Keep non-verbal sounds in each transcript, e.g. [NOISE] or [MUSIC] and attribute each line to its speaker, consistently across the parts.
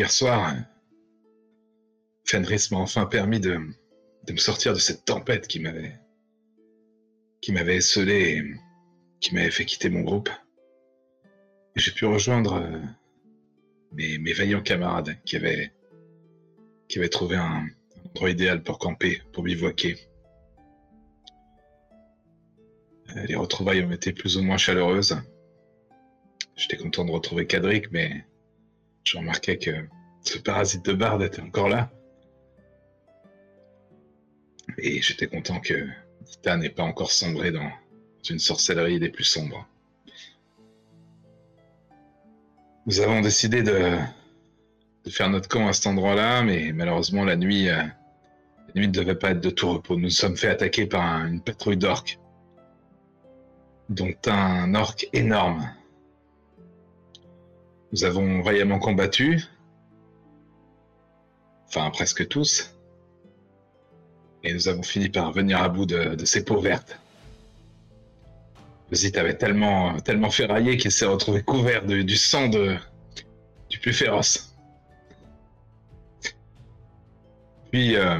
Speaker 1: Hier soir, Fenris m'a enfin permis de, me sortir de cette tempête qui m'avait qui m'avait esselé et qui m'avait fait quitter mon groupe. J'ai pu rejoindre euh, mes, mes, vaillants camarades qui avaient, qui avaient trouvé un, endroit idéal pour camper, pour bivouaquer. Euh, les retrouvailles ont été plus ou moins chaleureuses. J'étais content de retrouver Cadric, mais je remarquais que ce parasite de barde était encore là. Et j'étais content que Dita n'ait pas encore sombré dans une sorcellerie des plus sombres. Nous avons décidé de, faire notre camp à cet endroit-là, mais malheureusement la nuit, euh, la nuit ne devait pas être de tout repos. Nous nous sommes fait attaquer par une patrouille d'orques, dont un orc énorme. Nous avons vaillamment combattu, enfin presque tous, et nous avons fini par venir à bout de, ces peaux vertes. Zit avait tellement, tellement ferraillé qu'il s'est retrouvé couvert du sang de, du plus féroce. Puis, euh,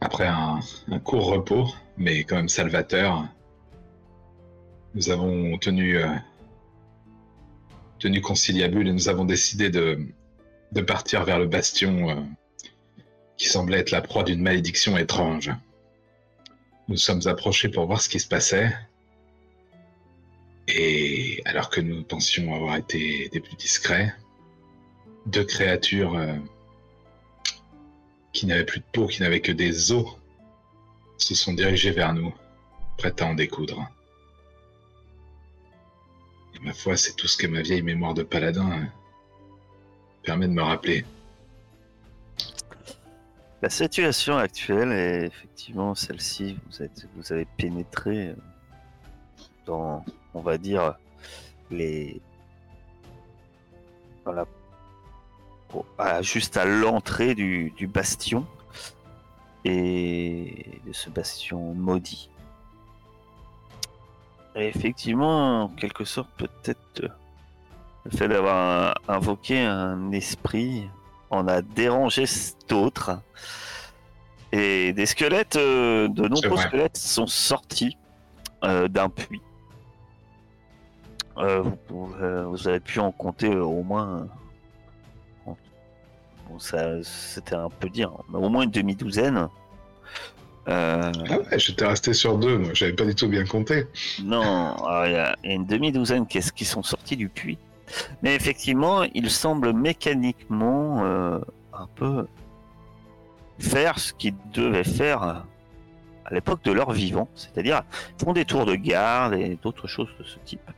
Speaker 1: après un, court repos, mais quand même salvateur, nous avons tenu, euh, tenu conciliabule et nous avons décidé de, partir vers le bastion euh, qui semblait être la proie d'une malédiction étrange. Nous sommes approchés pour voir ce qui se passait. Et alors que nous pensions avoir été des plus discrets, deux créatures euh, qui n'avaient plus de peau, qui n'avaient que des os, se sont dirigées vers nous, prêtes à en découdre. Ma foi, c'est tout ce que ma vieille mémoire de paladin euh, permet de me rappeler.
Speaker 2: La situation actuelle est effectivement celle-ci. Vous, avez pénétré dans, on va dire, les. Voilà. juste à l'entrée du, bastion. Et de ce bastion maudit. Et effectivement, en quelque sorte, peut-être le fait d'avoir invoqué un esprit on a dérangé d'autres. Et des squelettes, euh, de nombreux squelettes sont sortis euh, d'un puits. Euh, vous, avez pu en compter au moins. ça, c'était un peu dire, mais au moins une demi-douzaine.
Speaker 1: Ah ouais, j'étais resté sur deux, moi, j'avais pas du tout bien compté.
Speaker 2: Non, il y, a une demi-douzaine qui, qui sont sortis du puits. Mais effectivement, ils semblent mécaniquement euh, un peu faire ce qu'ils devaient faire à l'époque de leur vivant, c'est-à-dire font des tours de garde et d'autres choses de ce type.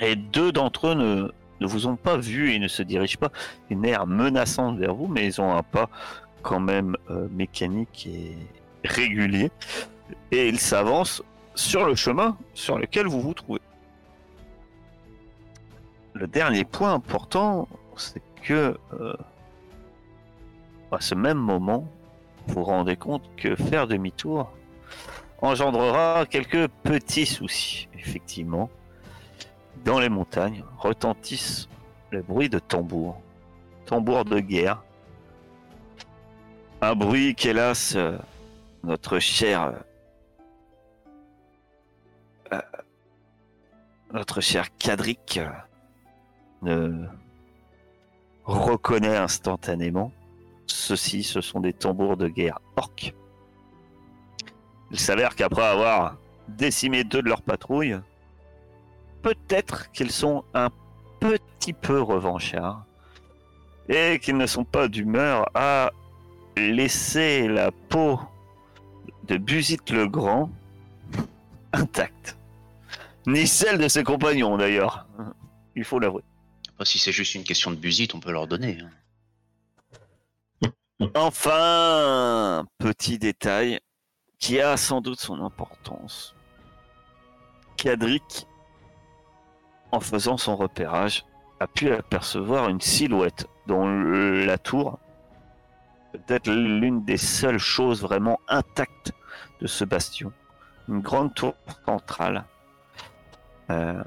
Speaker 2: Et deux d'entre eux ne, ne, vous ont pas vu et ne se dirigent pas une air menaçante vers vous, mais ils ont un pas quand même euh, mécanique et régulier. Et ils s'avancent sur le chemin sur lequel vous vous trouvez le dernier point important, c'est que euh, à ce même moment, vous vous rendez compte que faire demi-tour engendrera quelques petits soucis. Effectivement, dans les montagnes retentissent le bruit de tambour, tambour de guerre. Un bruit qu'hélas, euh, notre cher euh, notre cher Cadric ne reconnaît instantanément. Ceux-ci, ce sont des tambours de guerre orques. Il s'avère qu'après avoir décimé deux de leurs patrouilles, peut-être qu'ils sont un petit peu revanchards et qu'ils ne sont pas d'humeur à laisser la peau de Busit le Grand intacte. Ni celle de ses compagnons d'ailleurs, il faut l'avouer
Speaker 3: si c'est juste une question de busite, on peut leur donner. Hein.
Speaker 2: Enfin, petit détail qui a sans doute son importance. Cadric, en faisant son repérage, a pu apercevoir une silhouette dans la tour, peut-être l'une des seules choses vraiment intactes de ce bastion. Une grande tour centrale. Euh,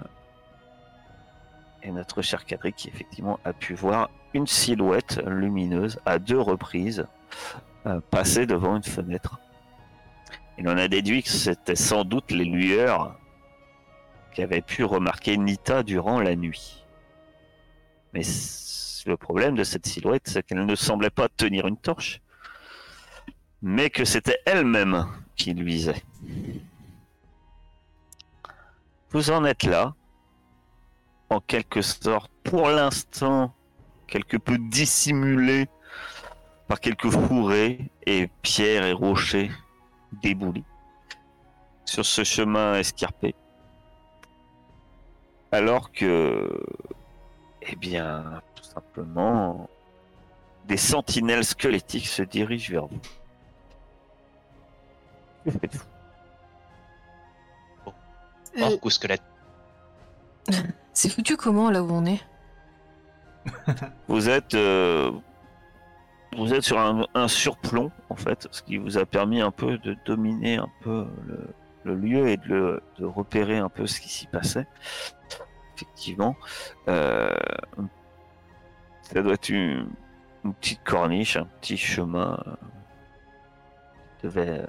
Speaker 2: et notre cher Cadric, effectivement, a pu voir une silhouette lumineuse à deux reprises euh, passer devant une fenêtre. Il en a déduit que c'était sans doute les lueurs qu'avait pu remarquer Nita durant la nuit. Mais le problème de cette silhouette, c'est qu'elle ne semblait pas tenir une torche, mais que c'était elle-même qui luisait. Vous en êtes là, en quelque sorte, pour l'instant, quelque peu dissimulé par quelques fourrés et pierres et rochers déboulis sur ce chemin escarpé. Alors que, eh bien, tout simplement, des sentinelles squelettiques se dirigent vers vous.
Speaker 3: Oh,
Speaker 4: Euh,
Speaker 3: coup squelette. [LAUGHS]
Speaker 4: c'est foutu comment là où on est? [LAUGHS]
Speaker 2: Vous êtes, euh, vous êtes sur un, un surplomb en fait, ce qui vous a permis un peu de dominer un peu le, le lieu et de, le- de repérer un peu ce qui s'y passait. Effectivement, euh, ça doit être une, une petite corniche, un petit chemin euh, qui devait euh,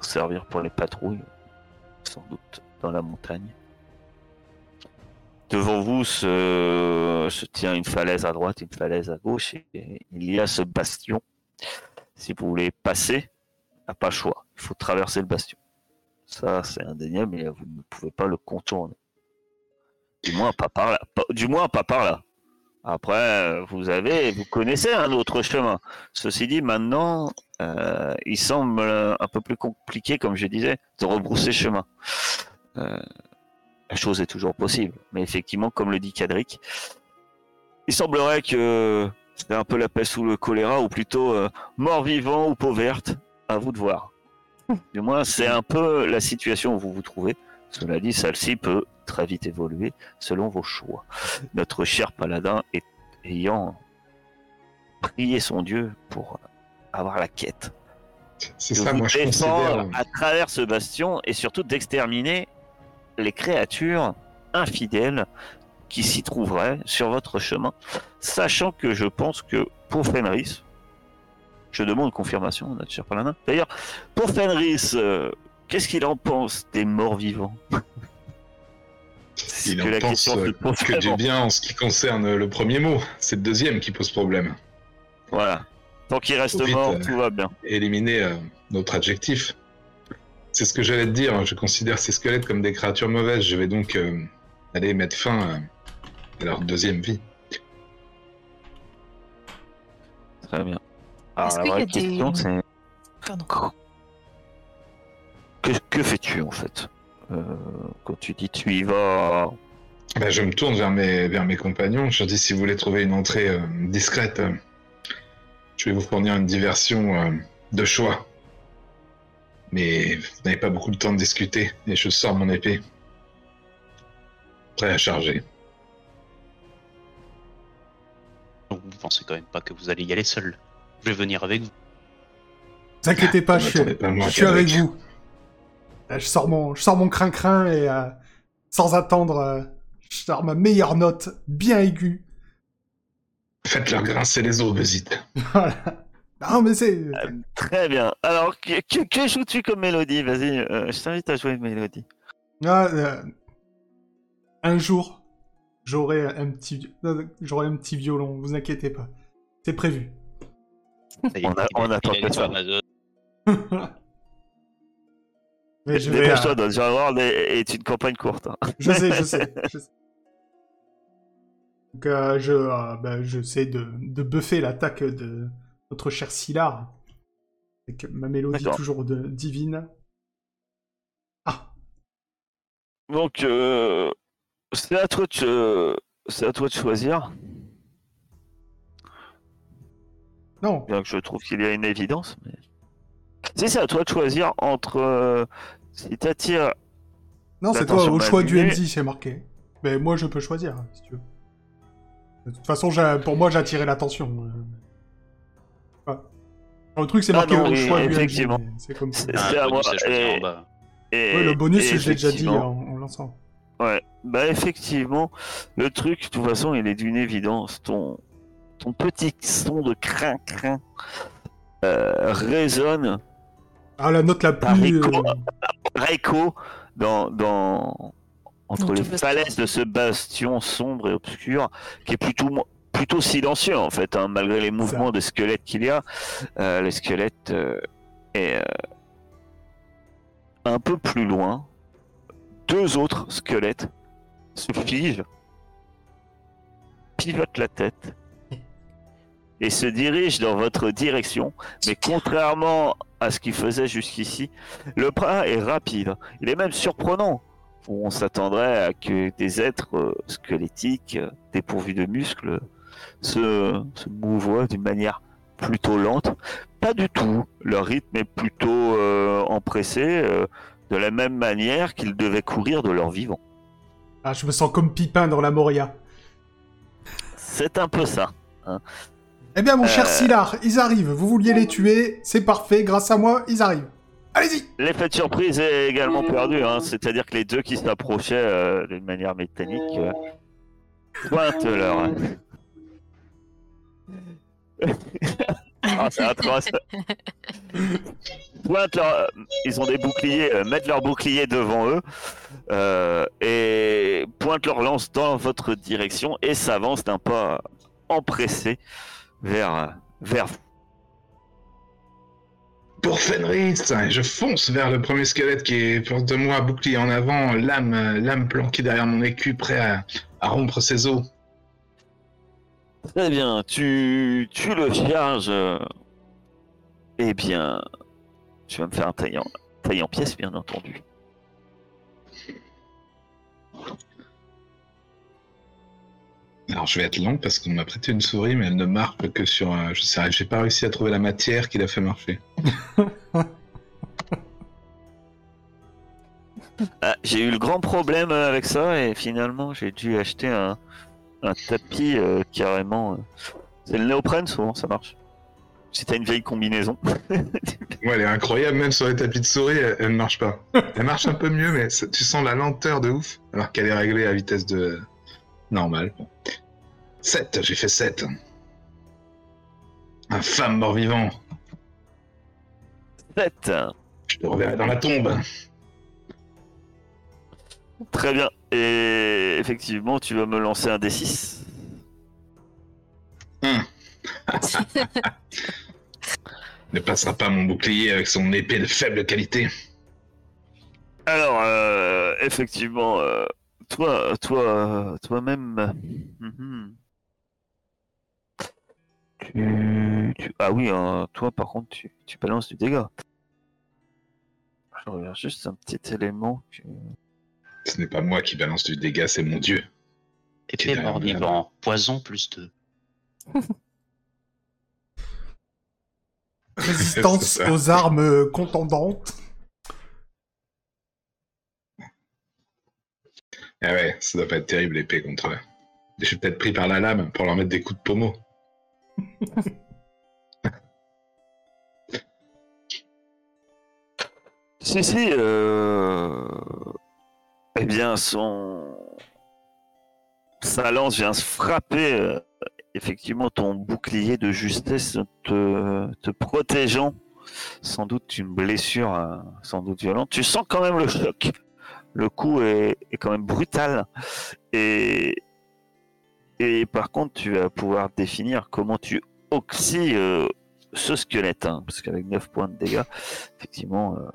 Speaker 2: servir pour les patrouilles, sans doute dans la montagne. Devant vous se, tient une falaise à droite, une falaise à gauche, et il y a ce bastion. Si vous voulez passer, à pas choix. Il faut traverser le bastion. Ça, c'est indéniable, mais vous ne pouvez pas le contourner. Du moins, pas par là. Du moins, pas par là. Après, vous avez, vous connaissez un autre chemin. Ceci dit, maintenant, euh, il semble un peu plus compliqué, comme je disais, de rebrousser chemin. Euh, la chose est toujours possible. Mais effectivement, comme le dit Cadric, il semblerait que c'est un peu la peste ou le choléra, ou plutôt euh, mort-vivant ou peau verte. À vous de voir. Du moins, c'est un peu la situation où vous vous trouvez. Cela dit, celle-ci peut très vite évoluer selon vos choix. Notre cher paladin est ayant prié son dieu pour avoir la quête
Speaker 1: C'est ça,
Speaker 2: vous
Speaker 1: moi je considère.
Speaker 2: à travers ce bastion et surtout d'exterminer les créatures infidèles qui s'y trouveraient sur votre chemin, sachant que je pense que pour Fenris, je demande confirmation, notre cher Paladin. D'ailleurs, pour Fenris, euh, qu'est-ce qu'il en pense des morts vivants C'est
Speaker 1: Il
Speaker 2: que
Speaker 1: en
Speaker 2: la
Speaker 1: pense
Speaker 2: question se
Speaker 1: euh,
Speaker 2: pose
Speaker 1: que du bien en ce qui concerne le premier mot. C'est le deuxième qui pose problème.
Speaker 2: Voilà. Tant qu'il reste
Speaker 1: Faut vite,
Speaker 2: mort,
Speaker 1: euh,
Speaker 2: tout va bien.
Speaker 1: Éliminer euh, notre adjectif. C'est ce que j'allais te dire. Je considère ces squelettes comme des créatures mauvaises. Je vais donc euh, aller mettre fin euh, à leur deuxième vie.
Speaker 2: Très bien. Alors
Speaker 4: Est-ce
Speaker 2: la
Speaker 4: qu'il y
Speaker 2: vraie
Speaker 4: a des-
Speaker 2: question, c'est
Speaker 4: Pardon.
Speaker 2: Que, que fais-tu en fait Euh, Quand tu dis tu y vas,
Speaker 1: Bah, je me tourne vers mes, vers mes compagnons. Je leur dis si vous voulez trouver une entrée euh, discrète, euh, je vais vous fournir une diversion euh, de choix. Mais vous n'avez pas beaucoup de temps de discuter et je sors mon épée. Prêt à charger.
Speaker 3: Donc vous pensez quand même pas que vous allez y aller seul. Je vais venir avec vous.
Speaker 5: Ne vous inquiétez pas, je suis,
Speaker 1: N'attendez pas moi,
Speaker 5: je suis avec vous. Là, je sors mon, je sors mon crin-crin et euh, sans attendre, euh, je sors ma meilleure note, bien aiguë.
Speaker 1: Faites-leur grincer les os, Besite. [LAUGHS]
Speaker 5: Voilà. Non, mais c'est.
Speaker 2: Euh, très bien. Alors que, que, que joues-tu comme mélodie? Vas-y, euh, je t'invite à jouer une mélodie.
Speaker 5: Ah, euh, un jour, j'aurai un petit, euh, j'aurai un petit violon. Vous inquiétez pas, c'est prévu.
Speaker 2: On a-
Speaker 3: il
Speaker 2: on attend [LAUGHS]
Speaker 5: mais je vais.
Speaker 2: Dépêche-toi,
Speaker 5: euh,
Speaker 2: des... est une campagne courte. hein. [LAUGHS]
Speaker 5: Je sais, je sais. [LAUGHS] je sais. Donc, euh, je, euh, bah, je sais de, de buffer l'attaque de notre cher Sylar. Avec ma mélodie toujours de, divine. Ah,
Speaker 2: Donc, euh, c'est à toi de, c'est à toi de choisir.
Speaker 5: non.
Speaker 2: Bien que je trouve qu'il y a une évidence, mais si c'est à toi de choisir entre si t'attires
Speaker 5: Non, c'est toi, au choix du. MJ, c'est marqué. Mais moi, je peux choisir, si tu veux. De toute façon, pour moi, j'ai attiré l'attention. euh. Ouais. Le truc, c'est
Speaker 2: Ah
Speaker 5: marqué
Speaker 2: non,
Speaker 5: au
Speaker 2: oui,
Speaker 5: choix du MJ. C'est comme ça.
Speaker 2: C'est-
Speaker 3: Ah,
Speaker 2: à
Speaker 3: bonus
Speaker 2: moi, et-
Speaker 3: en bas.
Speaker 2: et,
Speaker 5: Ouais, le bonus, je l'ai déjà dit en,
Speaker 2: effectivement,
Speaker 5: en lançant.
Speaker 2: Ouais, Bah effectivement, le truc, de toute façon, il est d'une évidence. Ton, ton petit son de crin-crin euh, résonne
Speaker 5: Ah, la note la
Speaker 2: Par
Speaker 5: plus.
Speaker 2: écho.
Speaker 5: Euh,
Speaker 2: écho dans, dans, entre les falaises de ce bastion sombre et obscur, qui est plutôt, plutôt silencieux en fait, hein, malgré les mouvements de squelettes qu'il y a. Euh, le squelette euh, est euh, un peu plus loin. Deux autres squelettes se figent, pivotent la tête et se dirigent dans votre direction. Mais contrairement à ce qu'ils faisaient jusqu'ici, le pas est rapide. Il est même surprenant. On s'attendrait à que des êtres euh, squelettiques, euh, dépourvus de muscles, se, se mouvoient d'une manière plutôt lente. Pas du tout. Leur rythme est plutôt euh, empressé, euh, de la même manière qu'ils devaient courir de leur vivant.
Speaker 5: Ah, je me sens comme Pipin dans la Moria.
Speaker 2: C'est un peu ça.
Speaker 5: Eh bien, mon cher
Speaker 2: Euh.
Speaker 5: Silar, ils arrivent. Vous vouliez les tuer, c'est parfait. Grâce à moi, ils arrivent. Allez-y
Speaker 2: L'effet de surprise est également perdu, hein. c'est-à-dire que les deux qui s'approchaient euh, d'une manière mécanique euh, pointent leur. ah, c'est atroce. Pointent leur. Ils ont des boucliers, euh, mettent leur bouclier devant eux et pointent leur lance dans votre direction et s'avancent d'un pas empressé vers, vers vous.
Speaker 1: Pour Fenris, je fonce vers le premier squelette qui est proche de moi, bouclier en avant, lame, euh, lame planquée derrière mon écu, prêt à, à rompre ses os.
Speaker 2: Très bien, tu, tu le charges. euh, Eh bien, tu vas me faire un taille en pièces, bien entendu.
Speaker 1: Alors je vais être long parce qu'on m'a prêté une souris, mais elle ne marche que sur. euh, je sais, j'ai pas réussi à trouver la matière qui l'a fait marcher. [LAUGHS]
Speaker 2: Ah, j'ai eu le grand problème euh, avec ça et finalement j'ai dû acheter un, un tapis euh, carrément. euh, C'est le néoprène, souvent ça marche. Si t'as une vieille combinaison. [LAUGHS]
Speaker 1: Ouais, elle est incroyable, même sur les tapis de souris, elle, elle ne marche pas. Elle marche un peu mieux, mais ça- tu sens la lenteur de ouf, alors qu'elle est réglée à vitesse de normale. 7, j'ai fait 7. Infâme mort-vivant,
Speaker 2: 7.
Speaker 1: je te reverrai dans la tombe.
Speaker 2: Très bien. Et effectivement, tu vas me lancer un D6. [LAUGHS]
Speaker 1: Ne passera pas mon bouclier avec son épée de faible qualité.
Speaker 2: Alors, euh, effectivement, euh, toi, toi, toi-même, mhm. tu, tu- ah oui, euh, toi, par contre, tu, tu balances du dégât. Je regarde juste un petit élément. que-
Speaker 1: Ce n'est pas moi qui balance du dégât, c'est mon dieu.
Speaker 3: Épée vivant, poison plus 2.
Speaker 5: Résistance [LAUGHS] aux armes contendantes.
Speaker 1: Ah ouais, ça doit pas être terrible l'épée contre eux. Je suis peut-être pris par la lame pour leur mettre des coups de pommeau. [LAUGHS]
Speaker 2: Si, si, euh... eh bien, son. Sa lance vient se frapper, euh, effectivement, ton bouclier de justesse te, te protégeant. Sans doute une blessure, euh, sans doute violente. Tu sens quand même le choc. Le coup est, est quand même brutal. Et, et par contre, tu vas pouvoir définir comment tu oxy euh, ce squelette. hein, parce qu'avec 9 points de dégâts, effectivement, euh,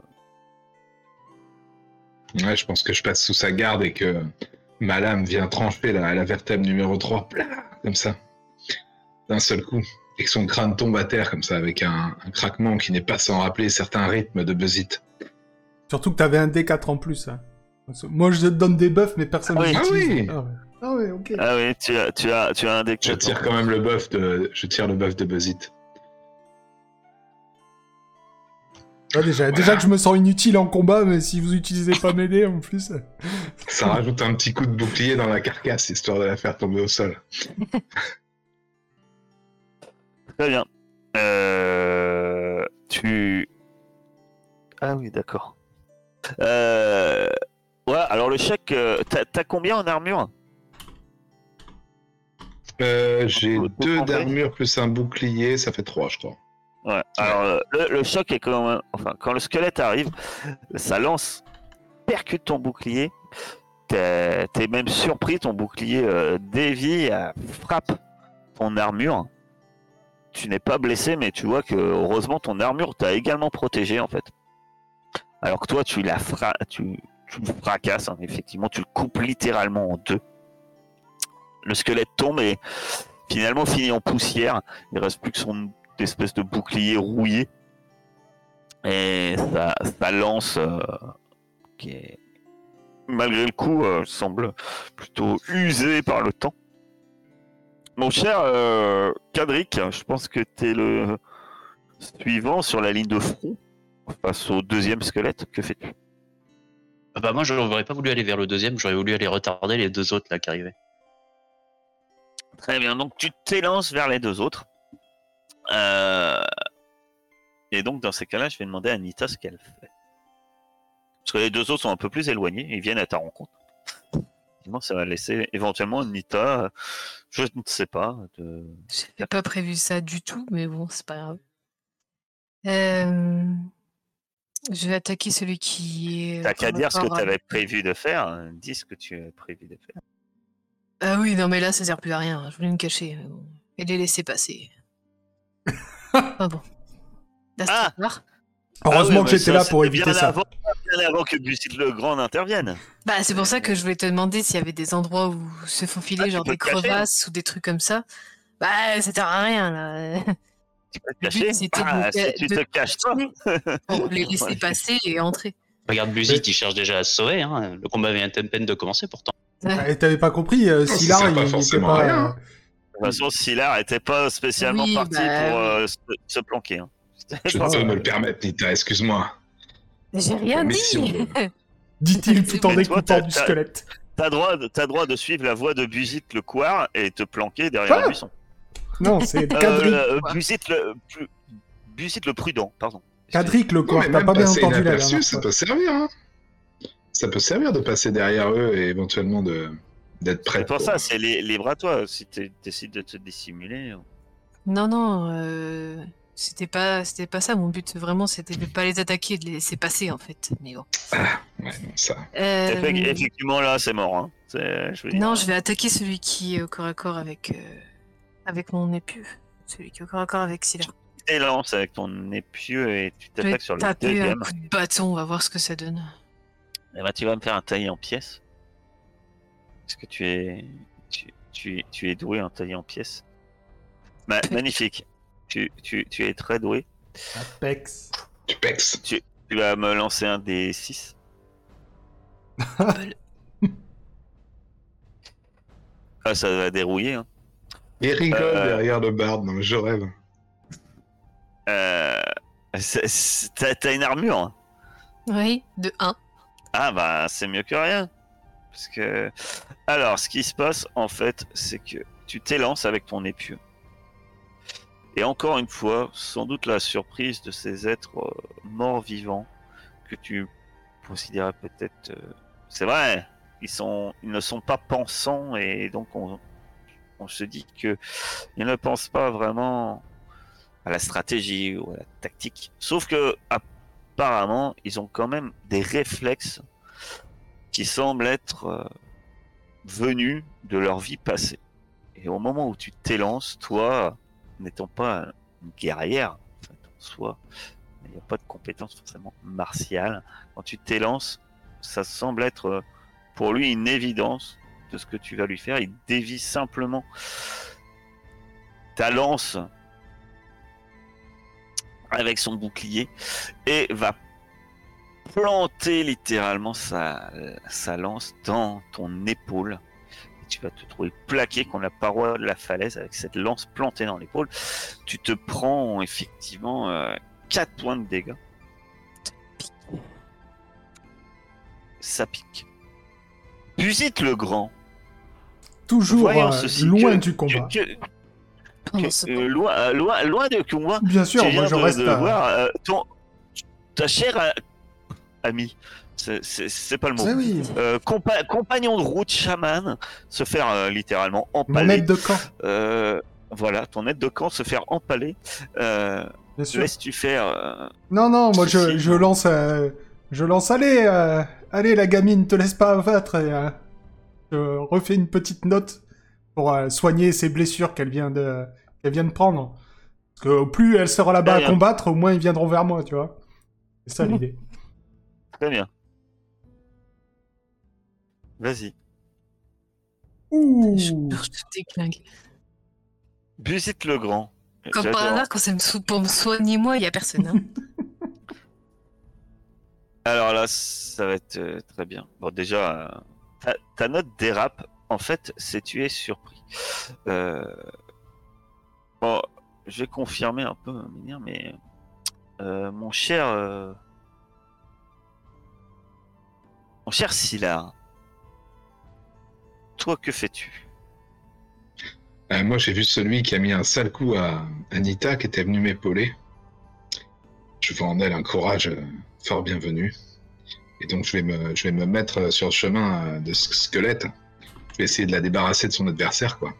Speaker 1: Ouais, je pense que je passe sous sa garde et que ma lame vient trancher la, la vertèbre numéro 3, plah, comme ça, d'un seul coup. Et que son crâne tombe à terre comme ça, avec un, un craquement qui n'est pas sans rappeler certains rythmes de Buzzit.
Speaker 5: Surtout que t'avais un D4 en plus. hein. Moi, je te donne des buffs, mais personne
Speaker 2: Ah oui.
Speaker 5: ne
Speaker 1: Ah oui
Speaker 5: Ah ouais. Ah ok.
Speaker 2: Ah oui, tu as, tu as, tu as un deck.
Speaker 1: Je tire quand même le buff de, je tire le buff de Buzzit.
Speaker 5: Ouais, déjà, déjà que je me sens inutile en combat, mais si vous utilisez pas m'aider en plus. [LAUGHS]
Speaker 1: Ça rajoute un petit coup de bouclier dans la carcasse, histoire de la faire tomber au sol. [LAUGHS]
Speaker 2: Très bien. Euh, tu. Ah oui, d'accord. Euh, Ouais, alors le choc, euh, t'as t'as combien en armure?
Speaker 1: Euh, J'ai
Speaker 2: Faut- faut
Speaker 1: deux d'armure plus un bouclier, ça fait trois, je crois.
Speaker 2: Ouais. Alors euh, le, le choc est quand même, enfin quand le squelette arrive, ça lance, percute ton bouclier. T'es t'es même surpris, ton bouclier euh, dévie, euh, frappe ton armure. Tu n'es pas blessé, mais tu vois que heureusement ton armure t'a également protégé en fait. Alors que toi, tu la fra tu, tu fracasses, hein, effectivement, tu le coupes littéralement en deux. Le squelette tombe et finalement finit en poussière. Il reste plus que son espèce de bouclier rouillé. Et ça lance, euh, qui est, malgré le coup, euh, semble plutôt usé par le temps. Mon cher euh, Cadric, je pense que tu es le suivant sur la ligne de front face au deuxième squelette. Que fais-tu?
Speaker 3: Bah moi, j'aurais pas voulu aller vers le deuxième, j'aurais voulu aller retarder les deux autres là qui arrivaient.
Speaker 2: Très bien, donc tu t'élances vers les deux autres. Euh, Et donc dans ces cas-là, je vais demander à Nita ce qu'elle fait. Parce que les deux autres sont un peu plus éloignés, ils viennent à ta rencontre. Sinon, ça va laisser éventuellement Nita, euh, je ne sais pas, de...
Speaker 4: J'avais pas prévu ça du tout, mais bon, c'est pas grave. Euh, Je vais attaquer celui qui est.
Speaker 2: T'as qu'à dire ce que tu avais prévu de faire, hein, dis ce que tu as prévu de faire.
Speaker 4: Ah oui, non, mais là, ça sert plus à rien. Je voulais me cacher. mais bon. Et les laisser passer. [LAUGHS] ah bon. Là, c'est
Speaker 2: Ah.
Speaker 5: Heureusement
Speaker 2: Ah oui,
Speaker 5: que j'étais là pour éviter
Speaker 2: bien
Speaker 5: ça.
Speaker 2: Avant, bien avant que Busit le Grand n'intervienne.
Speaker 4: Bah, c'est pour ça que je voulais te demander s'il y avait des endroits où se faufiler,
Speaker 2: Ah,
Speaker 4: genre des crevasses ou des trucs comme ça. Bah, ça sert à rien, là. [LAUGHS]
Speaker 2: Tu peux te cacher Ah, Si tu
Speaker 4: de
Speaker 2: te caches pas
Speaker 4: Pour les [LAUGHS] laisser passer et entrer.
Speaker 3: Regarde Buzit, il cherche déjà à se sauver. Hein. Le combat vient à peine de commencer pourtant.
Speaker 5: Ah, et T'avais pas compris, euh,
Speaker 1: sert
Speaker 5: il
Speaker 1: pas
Speaker 5: il était
Speaker 1: forcément
Speaker 5: pas.
Speaker 1: rien.
Speaker 5: euh,
Speaker 2: De toute façon, Silar était pas spécialement
Speaker 4: Oui,
Speaker 2: parti
Speaker 4: bah,
Speaker 2: pour euh, se, se planquer. hein.
Speaker 1: Je [LAUGHS]
Speaker 5: Ah,
Speaker 1: peux me le permettre, Nita, excuse-moi.
Speaker 4: J'ai rien [LAUGHS]
Speaker 1: Mais
Speaker 4: dit
Speaker 1: si on-
Speaker 5: Dit-il tout en découpant
Speaker 2: t'as-
Speaker 5: du squelette.
Speaker 2: T'as droit, de- t'as droit de suivre la voie de Busit le Couard et te planquer derrière
Speaker 5: Ah
Speaker 2: un buisson.
Speaker 5: Non, c'est
Speaker 2: Euh,
Speaker 5: Cadric.
Speaker 2: euh. Busit le, plus- Busit le prudent, pardon.
Speaker 5: Cadric, le corps. T'as pas bien entendu la dernière
Speaker 1: ça peut servir. Hein. Ça peut servir de passer derrière eux et éventuellement de d'être prêt.
Speaker 2: C'est pour ça, c'est les- libre à toi. Si tu décides de te dissimuler.
Speaker 4: Non, non, euh, c'était pas, c'était pas ça. Mon but, vraiment, c'était de pas les attaquer, de les laisser passer, en fait. Mais bon.
Speaker 1: Ouais, non, ça.
Speaker 4: Euh,
Speaker 2: Effe- Effectivement, là, c'est mort. Hein. C'est- Je veux dire.
Speaker 4: non, je vais attaquer celui qui est au corps à corps avec, euh, avec mon épieu. Celui qui est au corps à corps avec Scylla.
Speaker 2: Tu t'élances avec ton épieu et tu t'attaques sur le
Speaker 4: taper un
Speaker 2: deuxième.
Speaker 4: coup de bâton, on va voir ce que ça donne.
Speaker 2: Eh ben, tu vas me faire un tailler en pièces. Est-ce que tu es, tu, tu, tu es doué en tailler en pièces? Ma- Magnifique. Tu, tu, tu es très doué.
Speaker 5: Apex.
Speaker 1: Tu pexes.
Speaker 2: Tu vas me lancer un des 6. [LAUGHS] Ah, ça va dérouiller. Hein.
Speaker 1: Et rigole
Speaker 2: Euh.
Speaker 1: derrière le barde, non je rêve.
Speaker 2: Euh, T'as une armure. hein.
Speaker 4: Oui, de 1.
Speaker 2: Ah bah c'est mieux que rien. Parce que alors ce qui se passe en fait c'est que tu t'élances avec ton épieu. Et encore une fois, sans doute la surprise de ces êtres euh, morts vivants que tu considérais peut-être euh, c'est vrai, ils sont ils ne sont pas pensants et donc on, on se dit que ils ne pensent pas vraiment à la stratégie ou à la tactique. Sauf que apparemment, ils ont quand même des réflexes qui semblent être euh, venus de leur vie passée. Et au moment où tu t'élances, toi, n'étant pas une guerrière, en, fait, en soi, il n'y a pas de compétence forcément martiale, quand tu t'élances, ça semble être euh, pour lui une évidence de ce que tu vas lui faire. Il dévie simplement ta lance avec son bouclier et va planter littéralement sa, lance dans ton épaule. Et tu vas te trouver plaqué contre la paroi de la falaise avec cette lance plantée dans l'épaule. Tu te prends effectivement 4 points de dégâts. Ça pique. Busit le grand.
Speaker 5: Toujours
Speaker 2: Voyons
Speaker 5: euh,
Speaker 2: ceci,
Speaker 5: loin
Speaker 2: que-
Speaker 5: du combat.
Speaker 2: que- que-
Speaker 4: Pendant
Speaker 2: que-
Speaker 4: ce
Speaker 2: euh, loin, euh, loin, loin de combat.
Speaker 5: Bien sûr,
Speaker 2: tu
Speaker 5: moi je
Speaker 2: de,
Speaker 5: reste.
Speaker 2: de
Speaker 5: à-
Speaker 2: voir euh, ton, ta chère euh, amie C'est- pas le mot.
Speaker 5: Eh oui,
Speaker 2: Euh, compa- compagnon de route, chaman, se faire euh, littéralement
Speaker 5: mon
Speaker 2: empaler.
Speaker 5: aide de camp,
Speaker 2: Euh, voilà, ton aide de camp se faire empaler. Euh. Laisses-tu faire euh,
Speaker 5: Non, non, moi je, lance. euh, je lance. Allez, euh, allez, la gamine, te laisse pas abattre. Et, refais une petite note pour euh, soigner ses blessures qu'elle vient de, qu'elle vient de prendre. Parce que plus elle sera là-bas à combattre, au moins ils viendront vers moi, tu vois. C'est ça [LAUGHS] l'idée.
Speaker 2: Très bien. Vas-y.
Speaker 5: Ouh.
Speaker 4: Je je te déglingue.
Speaker 2: Busite le grand.
Speaker 4: Comme par hasard, quand c'est pour me soigner moi, il y a personne. hein. [LAUGHS]
Speaker 2: Alors là, ça va être euh, très bien. Bon, déjà, euh, ta, note dérape. En fait, c'est tu es surpris. Euh, Bon, je vais confirmer un peu, Ménir, mais euh, mon cher, euh, mon cher Sylar, toi que fais-tu?
Speaker 1: Moi, j'ai vu celui qui a mis un sale coup à Anita qui était venu m'épauler. Je vois en elle un courage fort bienvenu. Et donc, je vais me, je vais me mettre sur le chemin euh, de ce squelette. Je vais essayer de la débarrasser de son adversaire, quoi.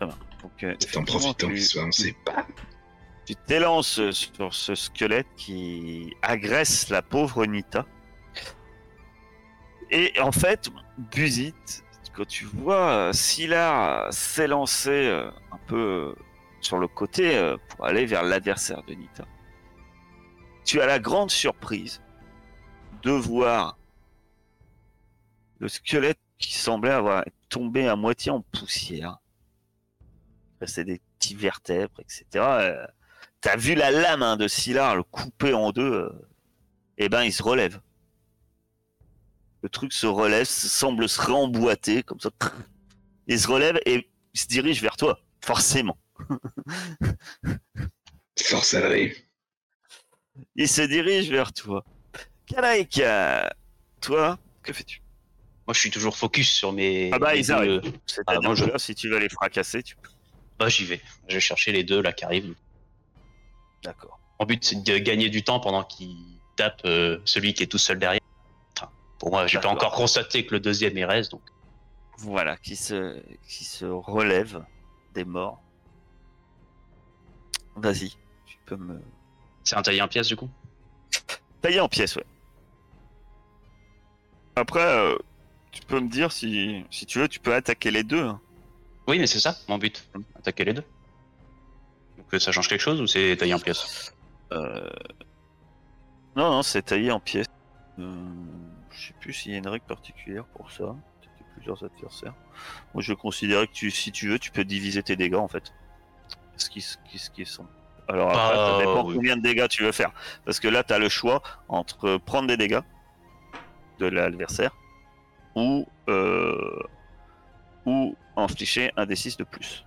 Speaker 2: Donc, euh,
Speaker 1: C'est en profitant qu'il soit. Bah,
Speaker 2: Tu t'élances sur ce squelette qui agresse la pauvre Nita. Et en fait, Buzit, quand tu vois euh, Sylar s'élancer euh, un peu euh, sur le côté euh, pour aller vers l'adversaire de Nita, tu as la grande surprise de voir le squelette qui semblait avoir tombé à moitié en poussière. Restait des petits vertèbres, etc. Euh, T'as vu la lame hein, de Sylar le couper en deux, euh, et ben il se relève. Le truc se relève, semble se remboîter comme ça. Il se relève et il se dirige vers toi, forcément.
Speaker 1: sorcellerie.
Speaker 2: Il se dirige vers toi. Kalaika, toi, que fais-tu?
Speaker 3: Moi, je suis toujours focus sur mes.
Speaker 2: Ah bah, ils arrivent.
Speaker 3: Ah, moi, je-
Speaker 2: là, si tu veux les fracasser, tu peux.
Speaker 3: Bah, j'y vais. Je vais chercher les deux là qui arrivent.
Speaker 2: D'accord.
Speaker 3: Mon but, c'est de gagner du temps pendant qu'il tape euh, celui qui est tout seul derrière. Enfin, pour moi, j'ai pas encore constaté que le deuxième il reste, donc.
Speaker 2: Voilà, qui se, qui se relève des morts. Vas-y, tu peux me
Speaker 3: C'est un taillé en pièces du coup?
Speaker 2: Tailler en pièces, ouais. Après, euh, tu peux me dire si, si tu veux, tu peux attaquer les deux. hein.
Speaker 3: Oui, mais c'est ça, mon but. Attaquer les deux. Donc, euh, ça change quelque chose ou c'est taillé en pièces?
Speaker 2: Euh, Non, non, c'est taillé en pièces. Euh, je sais plus s'il y a une règle particulière pour ça. A plusieurs adversaires. Moi, je considérais que tu, si tu veux, tu peux diviser tes dégâts en fait. Ce qui, ce qui, sont. Alors après, ça dépend
Speaker 3: oui.
Speaker 2: combien de dégâts tu veux faire. Parce que là, tu as le choix entre prendre des dégâts de l'adversaire ou, euh, ou infliger un D6 de plus.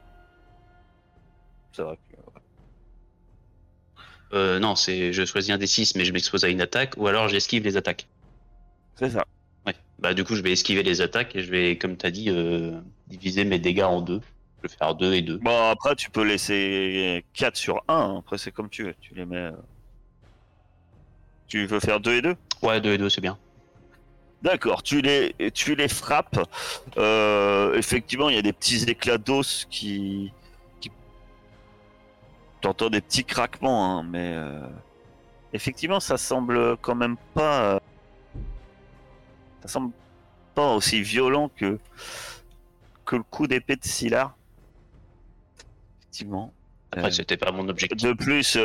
Speaker 2: C'est vrai que.
Speaker 3: euh, Non, c'est je choisis un des 6 mais je m'expose à une attaque ou alors j'esquive les attaques.
Speaker 2: C'est ça.
Speaker 3: Ouais. Bah, du coup, je vais esquiver les attaques et je vais, comme tu as dit, euh, diviser mes dégâts en deux. Je vais faire deux et deux.
Speaker 2: Bon, après, tu peux laisser 4 sur 1. Après, c'est comme tu veux. Tu les mets. euh. Tu veux faire 2 et 2
Speaker 3: Ouais, deux et deux, c'est bien.
Speaker 2: D'accord, tu les, tu les frappes. Euh, effectivement, il y a des petits éclats d'os qui. qui... T'entends des petits craquements, hein, mais. euh, Effectivement, ça semble quand même pas. Ça semble pas aussi violent que. que le coup d'épée de Sylar. Effectivement.
Speaker 3: Après,
Speaker 2: Euh,
Speaker 3: c'était pas mon objectif.
Speaker 2: de plus,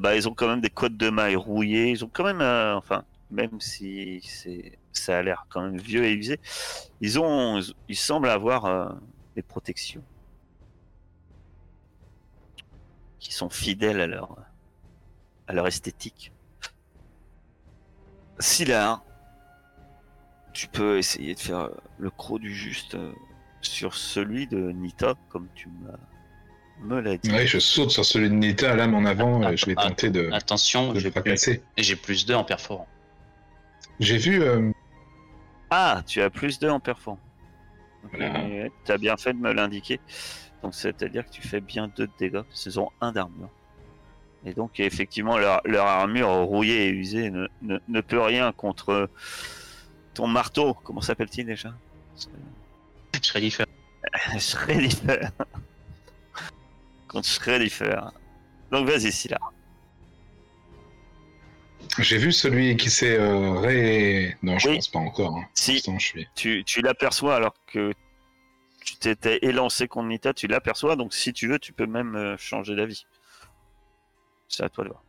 Speaker 2: bah, ils ont quand même des côtes de mailles rouillées. Ils ont quand même, enfin, même si c'est, ça a l'air quand même vieux et usé, ils ont, ils semblent avoir euh, des protections qui sont fidèles à leur, à leur esthétique. Si là, tu peux essayer de faire le croc du juste euh, sur celui de Nita, comme tu m'as me l'as dit.
Speaker 1: Ouais, je saute sur celui de Nita, lame en avant,
Speaker 3: Ah,
Speaker 1: je vais
Speaker 3: ah,
Speaker 1: tenter de,
Speaker 3: Attention, j'ai plus, plus deux en perforant.
Speaker 1: J'ai vu, euh,
Speaker 2: Ah, tu as plus 2 en performance.
Speaker 1: Voilà.
Speaker 2: Tu as bien fait de me l'indiquer. Donc c'est-à-dire que tu fais bien 2 de dégâts, ont 1 d'armure. Et donc effectivement leur, leur armure rouillée et usée ne, ne, ne peut rien contre ton marteau. Comment s'appelle-t-il déjà?
Speaker 3: Différent.
Speaker 2: Shreddifer. [LAUGHS] contre Shreddifer. Donc vas-y Scylla.
Speaker 1: J'ai vu celui qui s'est euh, ré... Non, je
Speaker 2: Oui.
Speaker 1: pense pas encore. hein.
Speaker 2: Si.
Speaker 1: l'instant, je suis...
Speaker 2: tu, tu l'aperçois alors que tu t'étais élancé contre Nita, tu l'aperçois, donc si tu veux, tu peux même euh, changer d'avis. C'est à toi de voir.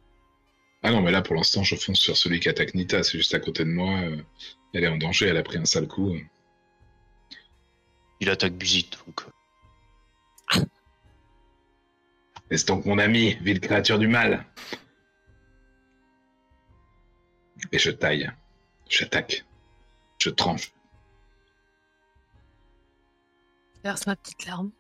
Speaker 1: Ah non, mais là, pour l'instant, je fonce sur celui qui attaque Nita. C'est juste à côté de moi. euh, Elle est en danger, elle a pris un sale coup.
Speaker 3: Il attaque Busit, donc.
Speaker 1: Laisse donc mon ami, ville créature du mal. Et je taille. J'attaque. Je tranche.
Speaker 4: Verse ma petite larme.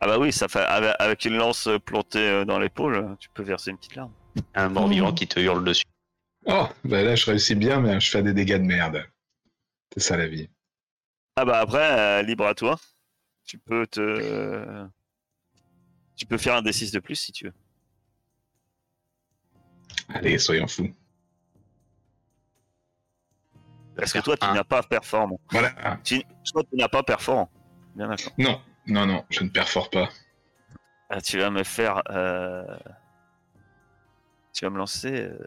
Speaker 2: Ah bah oui, ça fait avec, une lance plantée euh, dans l'épaule, tu peux verser une petite larme.
Speaker 3: Un mort-vivant qui te hurle dessus.
Speaker 1: Oh, bah là, je réussis bien, mais je fais des dégâts de merde. C'est ça la vie.
Speaker 2: Ah bah après, euh, libre à toi. Tu peux te, tu peux faire un D6 de plus si tu veux.
Speaker 1: Allez, soyons fous.
Speaker 2: Parce que toi, tu
Speaker 3: Un.
Speaker 2: n'as pas performant.
Speaker 1: Voilà.
Speaker 2: Tu, toi, tu n'as pas performant. Bien d'accord.
Speaker 1: Non, non, non, je ne perfore pas.
Speaker 2: Ah, tu vas me faire. euh, Tu vas me lancer. euh,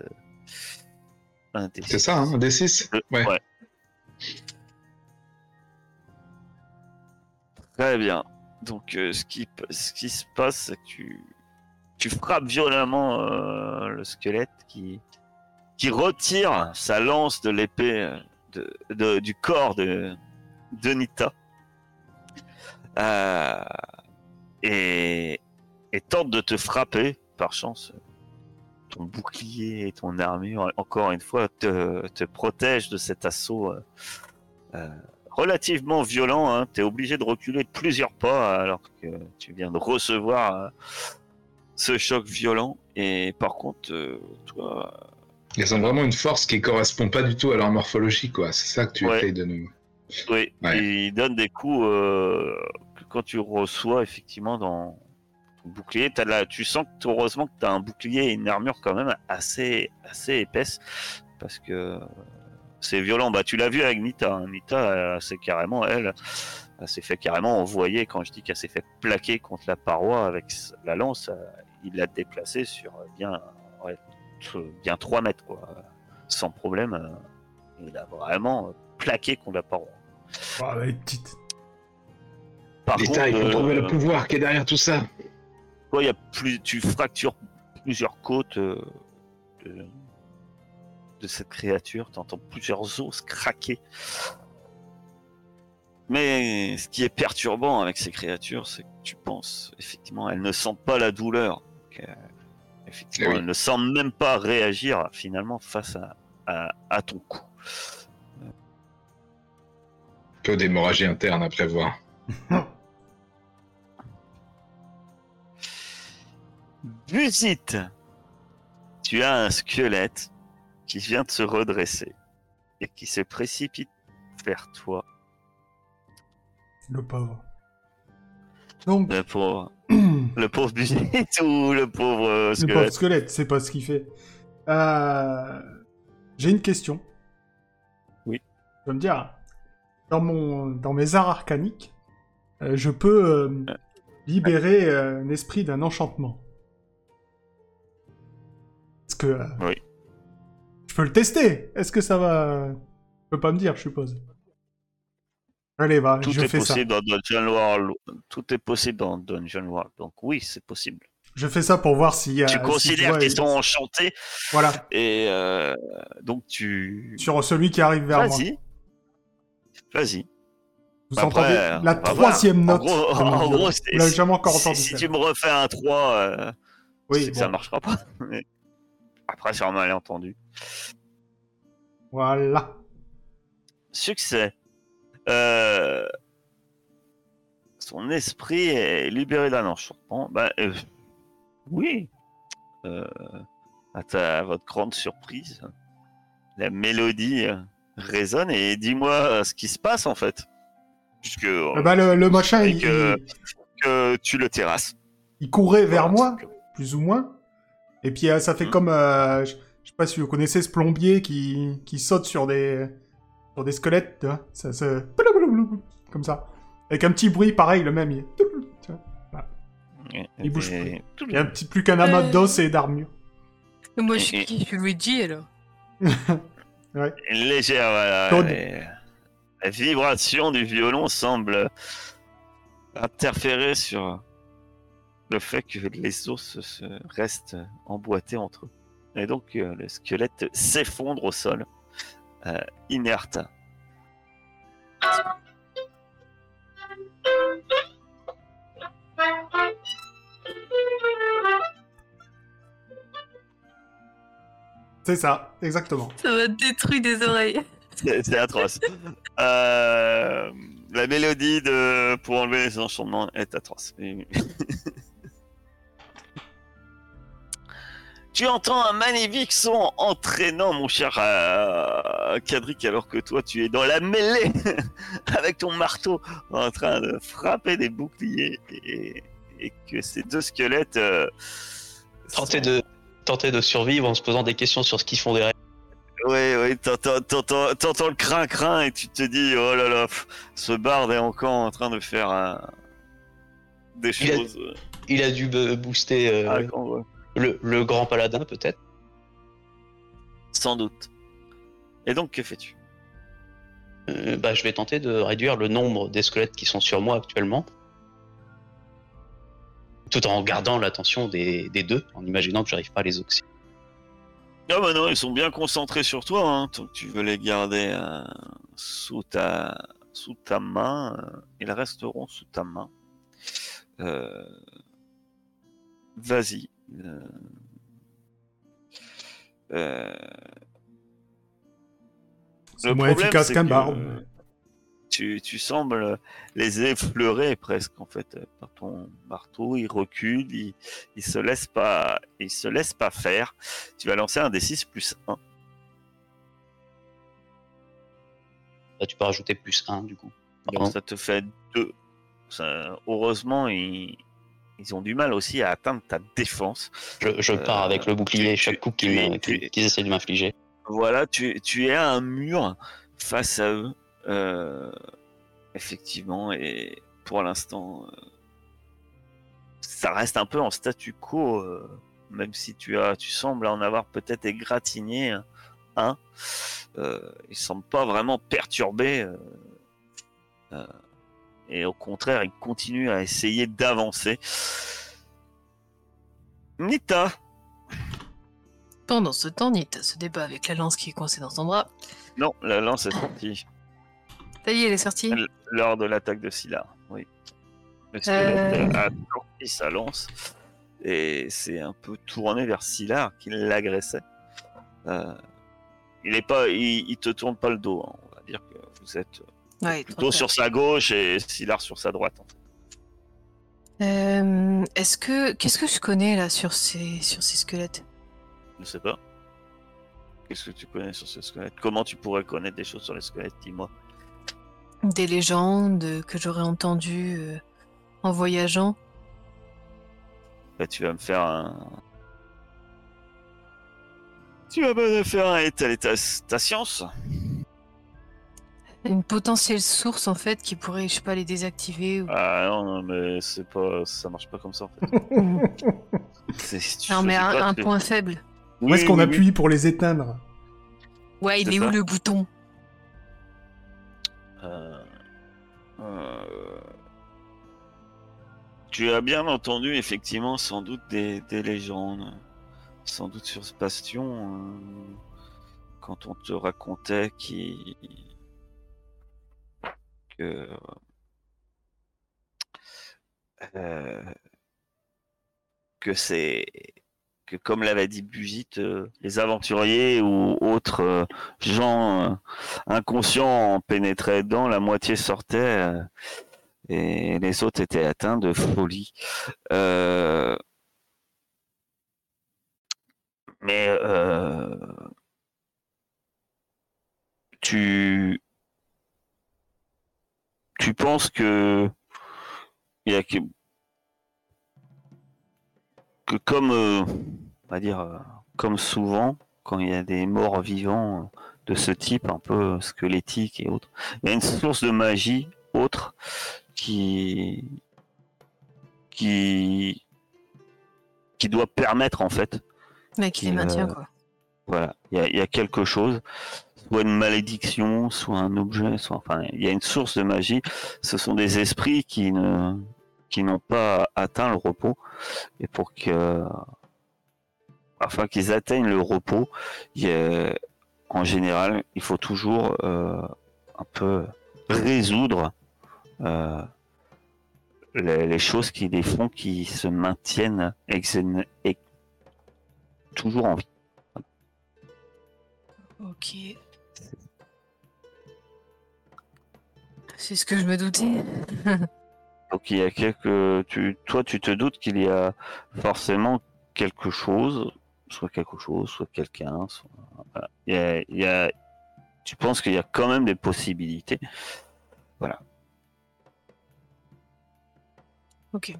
Speaker 2: Un D6.
Speaker 1: C'est ça, hein, un D6
Speaker 2: Euh,
Speaker 1: Ouais.
Speaker 2: Très bien. Donc, euh, ce, qui, ce qui se passe, c'est que tu, tu frappes violemment euh, le squelette qui, retire sa lance de l'épée du corps de, de Nita. Euh, et, tente de te frapper. Par chance, ton bouclier et ton armure, encore une fois, te, te protègent de cet assaut euh, relativement violent. Hein. Tu es obligé de reculer de plusieurs pas alors que tu viens de recevoir ce choc violent. Et par contre, euh, toi,
Speaker 1: Ils ont vraiment une force qui correspond pas du tout à leur morphologie, quoi. C'est ça que tu
Speaker 2: Ouais.
Speaker 1: essayes de nous.
Speaker 2: oui,
Speaker 1: Ouais.
Speaker 2: il donne des coups euh, que quand tu reçois effectivement dans ton bouclier. As la, tu sens que heureusement que tu as un bouclier et une armure quand même assez, assez épaisse parce que c'est violent. Bah, tu l'as vu avec Nita. hein. Nita, c'est carrément elle. Elle s'est fait carrément envoyer quand je dis qu'elle s'est fait plaquer contre la paroi avec la lance. Euh, il l'a déplacée sur euh, bien, ouais, t- bien 3 mètres, quoi. Sans problème. euh, Il a vraiment euh, plaqué contre la paroi.
Speaker 5: Oh, elle est petite.
Speaker 2: Par
Speaker 1: L'État, il faut
Speaker 2: euh,
Speaker 1: trouver le pouvoir qui est derrière tout ça.
Speaker 2: toi, il y a plus, tu fractures plusieurs côtes euh, de, de cette créature. Tu entends plusieurs os craquer. Mais ce qui est perturbant avec ces créatures, c'est que tu penses, effectivement, elles ne sentent pas la douleur. Donc, euh, effectivement,
Speaker 1: Eh oui.
Speaker 2: elles ne semblent même pas réagir finalement face à, à, à ton coup.
Speaker 1: Peu d'hémorragie interne à prévoir.
Speaker 2: Busit [LAUGHS] Tu as un squelette qui vient de se redresser et qui se précipite vers toi.
Speaker 5: Le pauvre. Donc,
Speaker 2: Le pauvre,
Speaker 5: le
Speaker 2: le pauvre Busit ou le pauvre euh,
Speaker 5: pauvre
Speaker 2: squelette
Speaker 5: squelette, c'est pas ce qu'il fait. Euh, J'ai une question.
Speaker 2: Oui.
Speaker 5: Tu vas me dire, dans, mon... dans mes arts arcaniques, euh, je peux euh, libérer euh, un esprit d'un enchantement. Est-ce que... euh,
Speaker 2: Oui.
Speaker 5: Je peux le tester? Est-ce que ça va... Tu peux pas me dire, je suppose? Allez, va,
Speaker 2: Tout
Speaker 5: je
Speaker 2: est
Speaker 5: fais ça.
Speaker 2: possible dans Dungeon World. Tout est possible dans Dungeon World. Donc oui, c'est possible.
Speaker 5: Je fais ça pour voir s'il y a...
Speaker 2: tu
Speaker 5: si
Speaker 2: considères qu'ils
Speaker 5: il-
Speaker 2: sont enchantés
Speaker 5: Voilà,
Speaker 2: et euh, donc tu.
Speaker 5: sur celui qui arrive vers moi.
Speaker 2: Vas-y. Vas-y.
Speaker 5: Vous entendez la troisième
Speaker 2: En
Speaker 5: note.
Speaker 2: gros- en gros, c'est-
Speaker 5: Vous l'avez jamais encore entendu.
Speaker 2: si tu me refais un 3, euh,
Speaker 5: Oui, bon.
Speaker 2: ça marchera pas. Mais [LAUGHS] Après, c'est un malentendu.
Speaker 5: Voilà.
Speaker 2: Succès. Euh, Son esprit est libéré d'un enchantement. Bah, euh, oui. Euh, à, ta, à votre grande surprise, la mélodie résonne et dis-moi ce qui se passe en fait. Puisque
Speaker 5: Eh ben, le, le machin, il,
Speaker 2: que-
Speaker 5: il-
Speaker 2: que tu le terrasses.
Speaker 5: il courait vers
Speaker 2: Voilà,
Speaker 5: moi. plus ou moins. Et puis ça fait
Speaker 2: Mhm.
Speaker 5: comme, je je sais pas si vous connaissez ce plombier qui, qui saute sur des, sur des squelettes, tu vois, ça se... comme ça. Avec un petit bruit pareil, le même. Il, tu vois. Il bouge
Speaker 2: Et-
Speaker 5: il y a un petit plus qu'un amas d'os et d'armure.
Speaker 4: Moi, je suis qui Je suis Luigi, alors. [LAUGHS]
Speaker 2: Une légère, voilà, les- la vibration du violon semble interférer sur le fait que les os se restent emboîtés entre eux. Et donc euh, le squelette s'effondre au sol, inerte.
Speaker 5: C'est ça, exactement.
Speaker 4: Ça m'a détruit des oreilles.
Speaker 2: C'est c'est atroce. [LAUGHS] Euh, la mélodie de pour enlever les enchantements est atroce. Tu entends un magnifique son entraînant, mon cher euh, Cadric, alors que toi tu es dans la mêlée [LAUGHS] avec ton marteau en train de frapper des boucliers et, et que ces deux squelettes euh,
Speaker 3: Tenter
Speaker 2: sont-
Speaker 3: de, tenter de survivre en se posant des questions sur ce qu'ils font derrière.
Speaker 2: Oui, oui, t'entends, le crin-crin et tu te dis, oh là là, pff, ce barde est encore en train de faire euh, des
Speaker 3: Il a-
Speaker 2: choses. euh,
Speaker 3: Il a dû booster
Speaker 2: ah, quand- ouais.
Speaker 3: Le, le grand paladin, peut-être.
Speaker 2: Sans doute. Et donc, que fais-tu
Speaker 3: Euh, bah, je vais tenter de réduire le nombre des squelettes qui sont sur moi actuellement. Tout en gardant l'attention des, des deux, en imaginant que j'arrive pas à les oxy.
Speaker 2: Ah bah non, ils sont bien concentrés sur toi, hein, tant que tu veux les garder euh, sous, ta, sous ta main, euh, ils resteront sous ta main. Euh, Vas-y. Euh, euh,
Speaker 5: C'est
Speaker 2: Le
Speaker 5: moins
Speaker 2: problème,
Speaker 5: efficace qu'un barbe.
Speaker 2: Tu, tu sembles les effleurer presque en fait par ton marteau. Il recule, il, il se laisse pas, il se laisse pas faire. Tu vas lancer un D6 plus 1.
Speaker 3: Là, tu peux rajouter plus 1 du coup.
Speaker 2: Alors, ça te fait 2. heureusement, ils, ils ont du mal aussi à atteindre ta défense.
Speaker 3: Je, je
Speaker 2: Euh,
Speaker 3: pars avec le bouclier
Speaker 2: tu-
Speaker 3: chaque coup qu'ils essaient de m'infliger.
Speaker 2: Voilà, tu, tu es à un mur face à eux. euh, effectivement, et pour l'instant, euh, ça reste un peu en statu quo, euh, même si tu as, tu sembles en avoir peut-être égratigné un. Euh, il semble pas vraiment perturbé. Euh, euh, et au contraire, il continue à essayer d'avancer. Nita,
Speaker 4: Pendant ce temps, Nita se débat avec la lance qui est coincée dans son bras.
Speaker 2: non, la lance est sortie.
Speaker 4: Ça y est, elle est sortie.
Speaker 2: Lors de l'attaque de Scylla, oui. Le
Speaker 4: Euh.
Speaker 2: squelette a sorti sa lance et c'est un peu tourné vers Scylla qui l'agressait. Euh, il est pas, il, il te tourne pas le dos. hein. On va dire que vous êtes
Speaker 4: Ouais,
Speaker 2: plutôt sur sa gauche et Scylla sur sa droite. en fait.
Speaker 4: Euh, Est-ce que qu'est-ce que je connais là sur ces sur ces squelettes?
Speaker 2: Je sais pas. Qu'est-ce que tu connais sur ce squelette Comment tu pourrais connaître des choses sur les squelettes Dis-moi?
Speaker 4: Des légendes que j'aurais entendues euh, en voyageant?
Speaker 2: Bah, tu vas me faire un. Tu vas me faire un état ta, ta science?
Speaker 4: Une potentielle source en fait qui pourrait, je sais pas, les désactiver. Ou...
Speaker 2: Ah non, non, mais c'est pas, ça marche pas comme ça en fait. [LAUGHS] Si
Speaker 4: non mais un,
Speaker 2: pas,
Speaker 4: un
Speaker 2: tu-
Speaker 4: point faible.
Speaker 5: Où est-ce qu'on
Speaker 2: oui,
Speaker 5: appuie pour les éteindre?
Speaker 4: Ouais, il est où le bouton?
Speaker 2: Euh, euh, Tu as bien entendu effectivement sans doute des, des légendes, sans doute sur ce bastion, euh, quand on te racontait qui que euh, que c'est que comme l'avait dit Bugit, euh, les aventuriers ou autres euh, gens inconscients en pénétraient dedans, la moitié sortait et les autres étaient atteints de folie. Mais tu tu penses que il y a que que comme, euh, on va dire, euh, comme souvent, quand il y a des morts vivants euh, de ce type, un peu squelettiques et autres, il y a une source de magie autre qui, qui, qui doit permettre en fait
Speaker 4: Mais qui les
Speaker 2: Euh,
Speaker 4: maintient, quoi.
Speaker 2: Voilà, il y a, quelque chose, soit une malédiction, soit un objet, soit enfin, il y a une source de magie. Ce sont des esprits qui ne, qui n'ont pas atteint le repos, et pour que, afin qu'ils atteignent le repos, y a- en général, il faut toujours euh, un peu résoudre euh, les, choses qui les font, qui se maintiennent et toujours en vie.
Speaker 4: Ok. C'est ce que je me doutais. [LAUGHS]
Speaker 2: Donc il y a quelques, tu, toi tu te doutes qu'il y a forcément quelque chose, soit quelque chose, soit quelqu'un, soit, voilà. il y a, il y a- tu penses qu'il y a quand même des possibilités.
Speaker 4: Ok.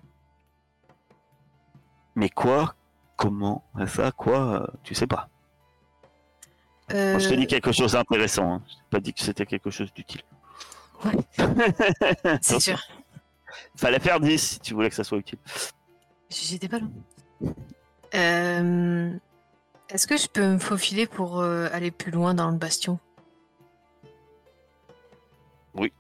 Speaker 2: Mais quoi, comment, ça, quoi, tu sais pas.
Speaker 4: Euh,
Speaker 2: Moi, je te dis quelque chose d'intéressant. Hein. Je t'ai pas dit que c'était quelque chose d'utile. [LAUGHS]
Speaker 4: c'est sûr.
Speaker 2: Fallait faire 10 si tu voulais que ça soit utile.
Speaker 4: J'étais pas loin. Euh, Est-ce que je peux me faufiler pour euh, aller plus loin dans le bastion?
Speaker 2: Oui.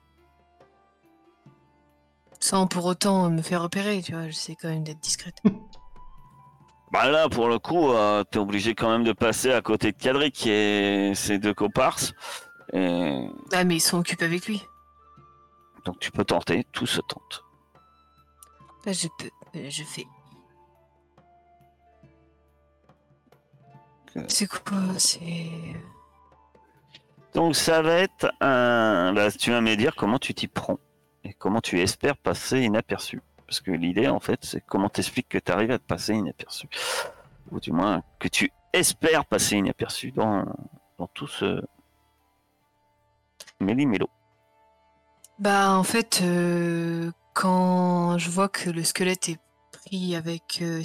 Speaker 4: Sans pour autant me faire repérer, tu vois, j'essaie quand même d'être discrète. [LAUGHS]
Speaker 2: Bah là, pour le coup, euh, t'es obligé quand même de passer à côté de Cadric et ses deux comparses. Et
Speaker 4: Ah, mais ils sont occupés avec lui.
Speaker 2: donc tu peux tenter, tout se tente.
Speaker 4: Bah, je peux, euh, je fais. C'est quoi C'est.
Speaker 2: Donc ça va être un... Bah, tu vas me dire comment tu t'y prends et comment tu espères passer inaperçu. Parce que l'idée, en fait, c'est comment t'expliques que tu arrives à te passer inaperçu. Ou du moins, que tu espères passer inaperçu dans, dans tout ce méli-mélo.
Speaker 4: Bah, en fait, euh, quand je vois que le squelette est pris avec euh,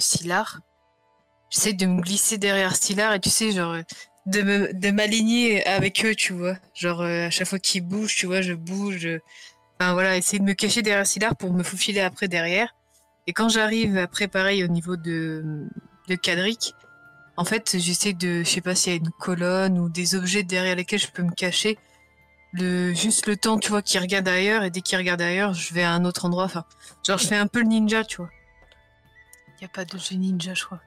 Speaker 4: j'essaie de me glisser derrière Sylar et tu sais, genre, euh, de me- de m'aligner avec eux, tu vois. Genre, euh, à chaque fois qu'ils bougent, tu vois, je bouge. Enfin, voilà, essayer de me cacher derrière Sylar pour me faufiler après derrière. Et quand j'arrive après, pareil, au niveau de, de Cadric, en fait, j'essaie de, je sais pas s'il y a une colonne ou des objets derrière lesquels je peux me cacher le juste le temps tu vois qu'il regarde ailleurs et dès qu'il regarde ailleurs je vais à un autre endroit enfin genre je fais un peu le ninja tu vois y a pas de jeu ninja je crois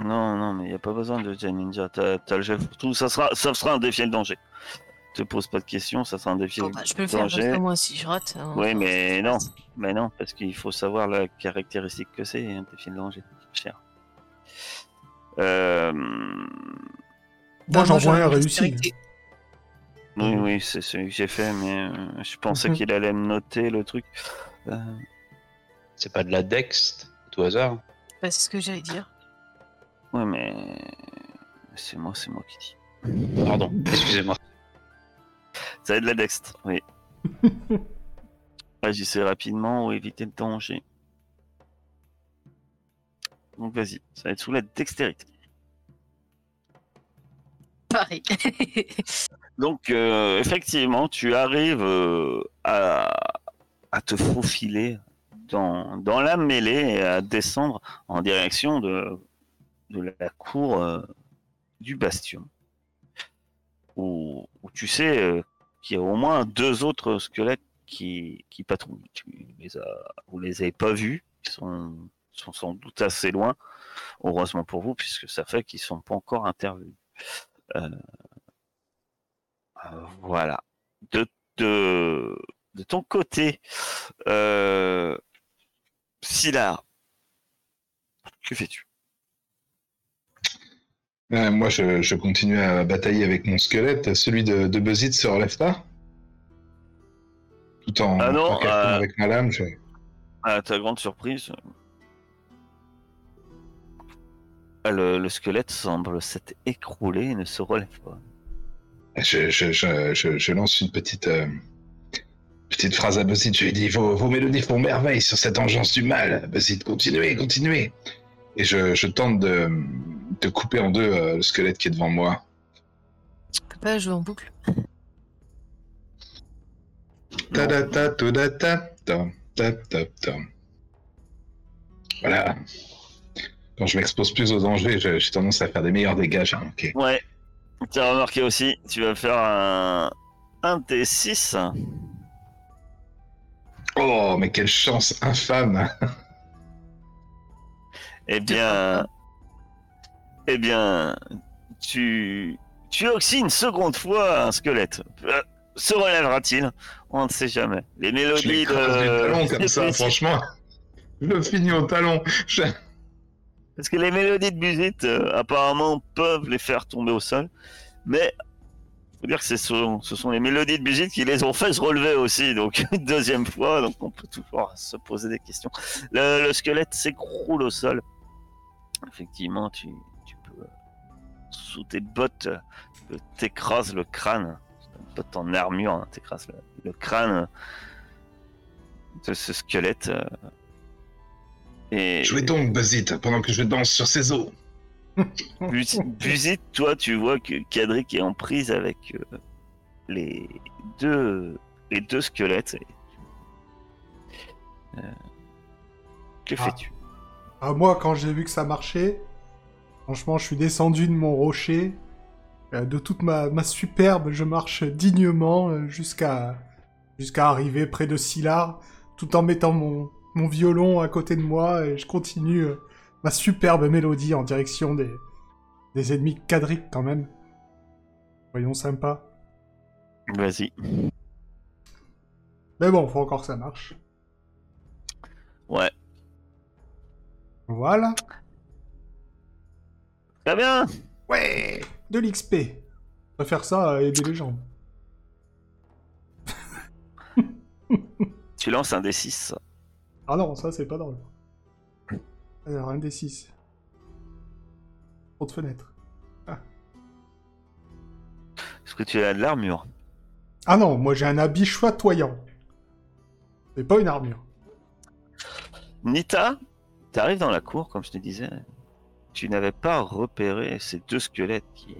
Speaker 2: Non, non, mais il n'y a pas besoin de Jet Ninja. T'as t'as le pour tout. Ça sera, ça sera un défi le danger. Te pose pas de questions, ça sera un défi
Speaker 4: bah, je peux le faire parce que moi si je rate hein,
Speaker 2: Oui, mais non. Mais non, parce qu'il faut savoir la caractéristique que c'est, un défi de danger. Cher. Euh...
Speaker 5: Moi, j'en vois un réussi.
Speaker 2: Oui, oui, c'est celui que j'ai fait, mais euh, je pensais
Speaker 5: Mhm.
Speaker 2: qu'il allait me noter le truc. Euh,
Speaker 3: C'est pas de la dext, tout hasard?
Speaker 4: bah, c'est ce que j'allais dire
Speaker 2: ouais, mais c'est moi, c'est moi qui dis.
Speaker 3: Pardon, excusez-moi.
Speaker 2: Ça va être de la dextre, oui. [LAUGHS] Agissez rapidement ou évitez le danger. Donc vas-y, ça va être sous la dextérité.
Speaker 4: pareil [LAUGHS]
Speaker 2: Donc euh, effectivement, tu arrives euh, à, à te faufiler dans, dans la mêlée et à descendre en direction de, de la cour euh, du bastion. Où, où tu sais qu'il y a au moins deux autres squelettes qui, qui patrouillent. Vous les avez pas vus, ils sont, sont sans doute assez loin, heureusement pour vous, puisque ça fait qu'ils sont pas encore intervenus. Euh, euh, voilà. De, de, de ton côté, euh, Sylar, que fais-tu?
Speaker 1: Euh, moi, je, je continue à batailler avec mon squelette. Celui de, de Buzzit se relève pas Tout en,
Speaker 2: Ah non,
Speaker 1: en
Speaker 2: euh,
Speaker 1: avec ma lame. je-
Speaker 2: À ta grande surprise, euh, le, le squelette semble s'être écroulé et ne se relève pas.
Speaker 1: Je, lance une petite, euh, petite phrase à Buzzit. Je lui dis vos, vos mélodies font merveille sur cette engeance du mal. Buzzit, continuez, continuez. Et je tente de, de couper en deux euh, le squelette qui est devant moi.
Speaker 4: Je peux pas jouer en boucle.
Speaker 1: Ta da ta ta ta ta ta ta Voilà. Quand je m'expose plus au danger, j'ai tendance à faire des meilleurs dégâts, j'ai remarqué.
Speaker 2: Ouais. Tu as remarqué aussi, tu vas faire un, un T6.
Speaker 1: Oh, mais quelle chance infâme
Speaker 2: Eh bien, eh bien. Tu. Tu oxy une seconde fois un squelette. Euh, Se relèvera-t-il? On ne sait jamais. Les
Speaker 1: Je
Speaker 2: mélodies
Speaker 1: talon
Speaker 2: de.
Speaker 1: comme ça, franchement. Je le finis au talon. Je-
Speaker 2: Parce que les mélodies de musique, euh, apparemment, peuvent les faire tomber au sol. Mais. Faut dire que ce, ce sont les mélodies de musique qui les ont fait se relever aussi, donc une deuxième fois, donc on peut toujours se poser des questions. Le, le squelette s'écroule au sol. Effectivement, tu, sous tes bottes, t'écrases le crâne. Tes bottes en armure, hein, t'écrases le, le crâne de ce squelette. euh. et
Speaker 1: Jouez donc, Buzzit, pendant que je danse sur ses os.
Speaker 2: Busit, toi, tu vois que Kadric est en prise avec euh, les deux les deux squelettes. et- Euh, que
Speaker 5: Ah.
Speaker 2: fais-tu?
Speaker 5: Ah, moi, quand j'ai vu que ça marchait, franchement, je suis descendu de mon rocher. Euh, de toute ma, ma superbe, je marche dignement euh, jusqu'à jusqu'à arriver près de Silar, tout en mettant mon, mon violon à côté de moi, et je continue euh, ma superbe mélodie en direction des, des ennemis quadriques quand même. Voyons sympa.
Speaker 2: Vas-y.
Speaker 5: Mais bon, faut encore que ça marche.
Speaker 2: Ouais.
Speaker 5: Voilà.
Speaker 2: Très bien.
Speaker 5: Ouais De l'XP. On va faire ça à aider les gens. [LAUGHS]
Speaker 2: Tu lances un D6.
Speaker 5: Ah non, ça c'est pas drôle. Alors, un des six. Trop de fenêtres.
Speaker 2: Est-ce que tu as de l'armure?
Speaker 5: Ah non, moi j'ai un habit chatoyant. C'est pas une armure.
Speaker 2: Nita, tu arrives dans la cour, comme je te disais. Tu n'avais pas repéré ces deux squelettes qui,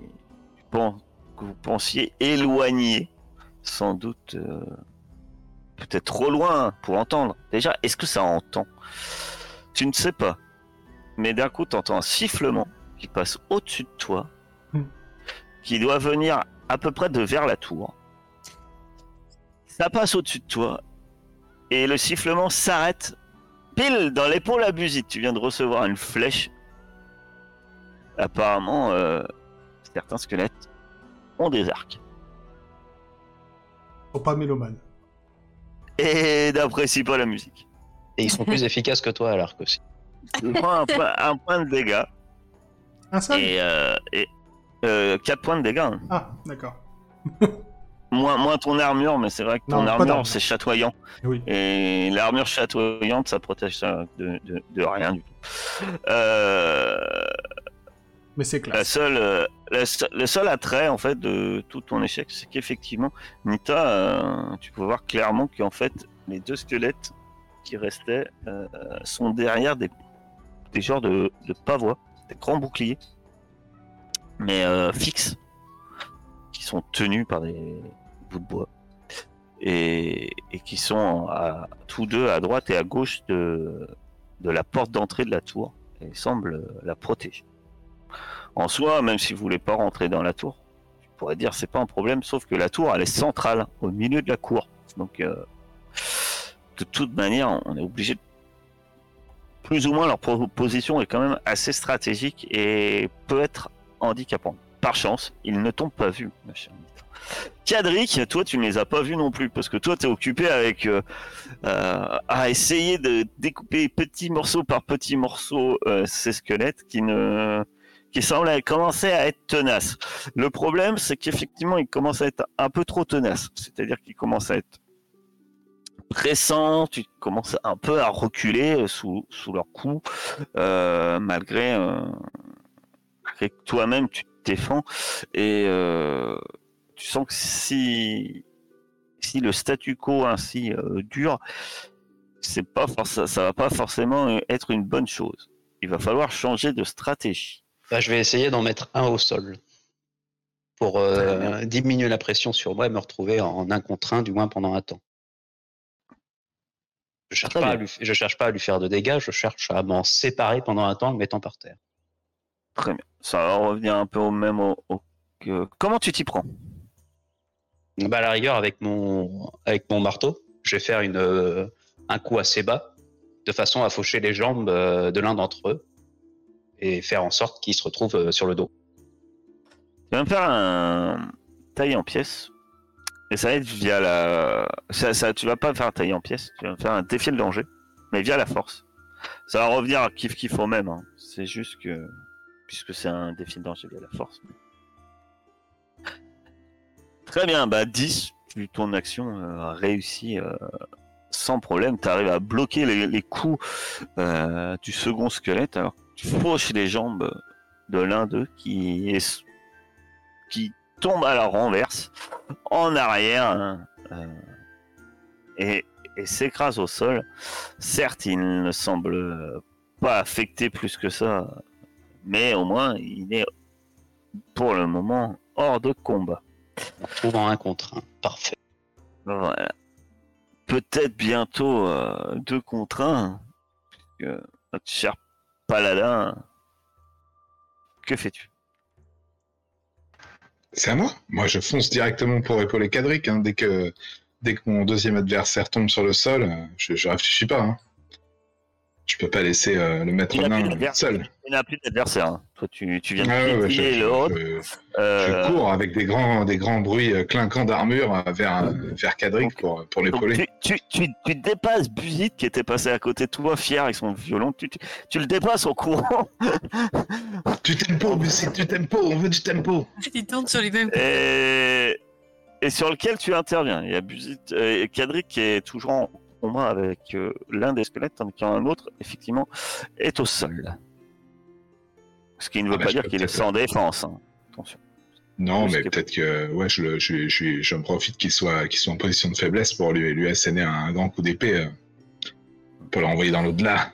Speaker 2: que vous pensiez éloignés, sans doute euh, peut-être trop loin pour entendre. Déjà, est-ce que ça entend? Tu ne sais pas. Mais d'un coup, tu entends un sifflement qui passe au-dessus de toi,
Speaker 5: Hmm.
Speaker 2: qui doit venir à peu près de vers la tour. Ça passe au-dessus de toi, et le sifflement s'arrête pile dans l'épaule à. Tu viens de recevoir une flèche. Apparemment, euh, certains squelettes ont des arcs.
Speaker 5: Faut pas mélomane.
Speaker 2: Et n'apprécient pas la musique.
Speaker 3: Et ils sont plus [LAUGHS] efficaces que toi à l'arc aussi.
Speaker 2: Tu prends un, point, un point de dégâts
Speaker 5: Un seul
Speaker 2: et, euh, et euh, 4 points de dégâts. hein.
Speaker 5: Ah, d'accord. [LAUGHS]
Speaker 2: Moins, moins ton armure, mais c'est vrai que
Speaker 5: Non,
Speaker 2: ton
Speaker 5: pas d'armure.
Speaker 2: armure c'est chatoyant.
Speaker 5: Oui.
Speaker 2: Et l'armure chatoyante, ça protège ça de, de- de rien du tout. Euh, La seule, euh, le seul attrait en fait de tout ton échec, c'est qu'effectivement, Nita, euh, tu peux voir clairement qu'en fait, les deux squelettes qui restaient euh, sont derrière des, des genres de, de pavois, des grands boucliers, mais fixes, qui sont tenus par des bouts de bois. Et, et qui sont à, tous deux à droite et à gauche de, de la porte d'entrée de la tour et semblent la protéger. En soi, même si vous voulez pas rentrer dans la tour, tu pourrais dire c'est pas un problème, sauf que la tour elle est centrale, au milieu de la cour. Donc euh, de toute manière, on est obligé de... Plus ou moins leur position est quand même assez stratégique et peut être handicapante. Par chance, ils ne t'ont pas vu, ma chère. Kadric, toi tu ne les as pas vus non plus, parce que toi tu es occupé avec euh, euh, à essayer de découper petit morceau par petit morceau euh, ces squelettes qui ne qui semblent commencer à être tenaces. Le problème, c'est qu'effectivement, ils commencent à être un peu trop tenaces. C'est-à-dire qu'ils commencent à être pressants, tu commences un peu à reculer euh, sous, sous leur coup, euh, malgré, euh, que toi-même tu te défends. Et euh, tu sens que si, si le statu quo ainsi euh, dure, c'est pas ça va pas forcément être une bonne chose. il va falloir changer de stratégie.
Speaker 3: Bah, je vais essayer d'en mettre un au sol. Pour euh, diminuer la pression sur moi et me retrouver en un contre un, du moins pendant un temps. Je cherche, pas à lui, je cherche pas à lui faire de dégâts, je cherche à m'en séparer pendant un temps en le mettant par terre.
Speaker 2: Très bien. Ça va revenir un peu au même. Au, au- que- Comment tu t'y prends?
Speaker 3: Bah, à la rigueur, avec mon, avec mon marteau, je vais faire une, euh, un coup assez bas, de façon à faucher les jambes euh, de l'un d'entre eux et faire en sorte qu'ils se retrouvent euh, sur le dos.
Speaker 2: Tu vas me faire un taille en pièces. Et ça va être via la. Ça, ça, tu vas pas me faire un taille en pièces, tu vas me faire un défi le danger, mais via la force. Ça va revenir à kiff kiff au même. hein. C'est juste que. Puisque c'est un défi de danger via la force. Très bien, bah 10, tu- ton action euh, a réussi euh, sans problème. Tu arrives à bloquer les, coups du second squelette. Alors tu fauches les jambes de l'un d'eux qui est qui tombe à la renverse en arrière hein, euh, et, et s'écrase au sol. Certes, il ne semble pas affecté plus que ça, mais au moins il est pour le moment hors de combat.
Speaker 3: En un contre un. Parfait.
Speaker 2: Voilà. Peut-être bientôt euh, deux contre un. notre cher paladin, que fais-tu?
Speaker 1: C'est à moi Moi, je fonce directement pour épauler Cadric. hein, dès, que, dès que mon deuxième adversaire tombe sur le sol, euh, je, je réfléchis pas. Hein. Je peux pas laisser euh, le nain
Speaker 2: d'adversaire.
Speaker 1: seul.
Speaker 2: Il n'a plus d'adversaire. hein. Toi, tu, tu viens de
Speaker 1: Ah ouais, je,
Speaker 2: l'autre.
Speaker 1: je-
Speaker 2: Euh,
Speaker 1: je cours avec des grands, des grands bruits euh, clinquants d'armure vers, vers Cadric
Speaker 2: Donc-
Speaker 1: pour, pour l'épauler.
Speaker 2: tu, tu, tu, tu dépasses Buzit qui était passé à côté de toi, fier avec son violon. Tu, tu, tu le dépasses en courant.
Speaker 1: Du tempo, Bussy, du tempo, on veut du tempo.
Speaker 4: Il tourne sur les mêmes.
Speaker 2: Et, et sur lequel tu interviens? Il y a Buzit euh, et Kadrik qui est toujours en combat avec euh, l'un des squelettes, tandis qu'un autre, effectivement, est au sol. Ce qui ne veut
Speaker 1: Ah bah,
Speaker 2: pas dire qu'il est sans défense. hein. Attention.
Speaker 1: Non, mais peut-être que ouais, je, le- je, je, je me profite qu'il soit, qu'il soit en position de faiblesse pour lui, lui asséner un grand coup d'épée euh, pour l'envoyer dans l'au-delà,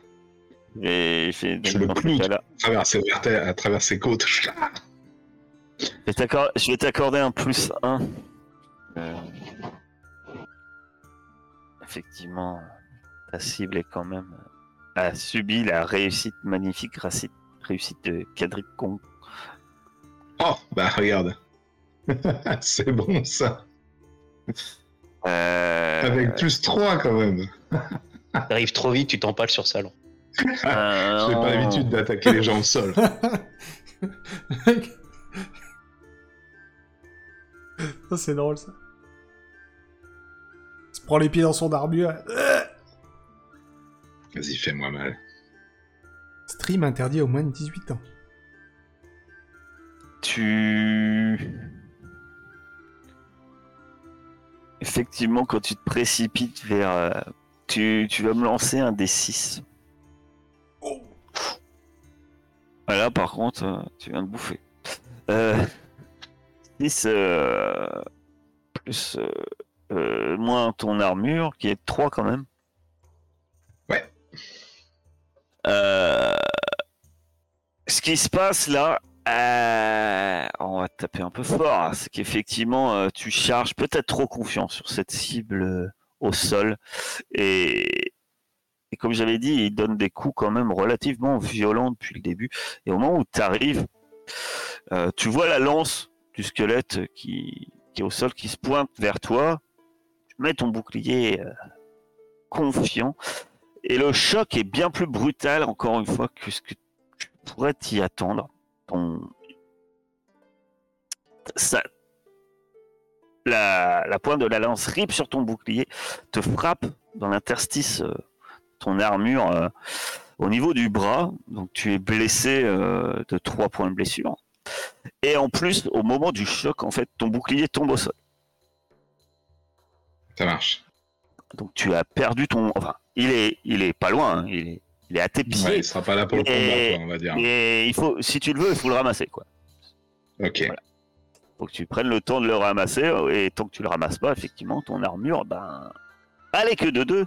Speaker 2: Et
Speaker 1: Je le cloue. à travers ses, à travers ses côtes.
Speaker 2: je vais t'accor- je vais t'accorder un plus 1. Effectivement, ta cible est quand même a subi la réussite magnifique réussite de Kadrik Kong.
Speaker 1: Oh, bah regarde. [LAUGHS] C'est bon ça.
Speaker 2: Euh,
Speaker 1: Avec plus 3 quand même. [LAUGHS]
Speaker 3: T'arrives trop vite, tu t'empales sur sa langue.
Speaker 2: euh,
Speaker 1: J'ai pas l'habitude d'attaquer les gens au sol. [LAUGHS]
Speaker 5: ça, c'est drôle, ça. Prend les pieds dans son armure.
Speaker 1: Vas-y, fais-moi mal.
Speaker 5: Stream interdit aux moins de 18 ans.
Speaker 2: Tu. Effectivement, quand tu te précipites vers. euh, tu, tu vas me lancer un des 6. Voilà, par contre, euh, tu viens de bouffer. Euh, 6 euh, plus. euh, euh, moins ton armure, qui est 3 quand même.
Speaker 1: Ouais.
Speaker 2: Euh, ce qui se passe là, euh, on va taper un peu fort, hein, c'est qu'effectivement tu charges peut-être trop confiance sur cette cible au sol et, et comme j'avais dit, il donne des coups quand même relativement violents depuis le début. Et au moment où tu arrives, tu vois la lance du squelette qui, qui est au sol, qui se pointe vers toi. Tu mets ton bouclier euh, confiant et le choc est bien plus brutal encore une fois que ce que tu pourrais t'y attendre. La... pointe de la lance ripe sur ton bouclier, te frappe dans l'interstice, euh, ton armure euh, au niveau du bras. Donc tu es blessé de trois points de blessure. Et en plus, au moment du choc, en fait, ton bouclier tombe au sol.
Speaker 1: Ça marche.
Speaker 2: Donc tu as perdu ton. Enfin, il est, il est pas loin. hein, Il est, il est à tes pieds.
Speaker 1: Ouais, il sera pas là pour le
Speaker 2: Et-
Speaker 1: combat, quoi, on va dire.
Speaker 2: Et il faut, si tu le veux, il faut le ramasser, quoi.
Speaker 1: Ok.
Speaker 2: Voilà. Faut que tu prennes le temps de le ramasser, et tant que tu le ramasses pas, effectivement, ton armure, ben, elle est que de deux.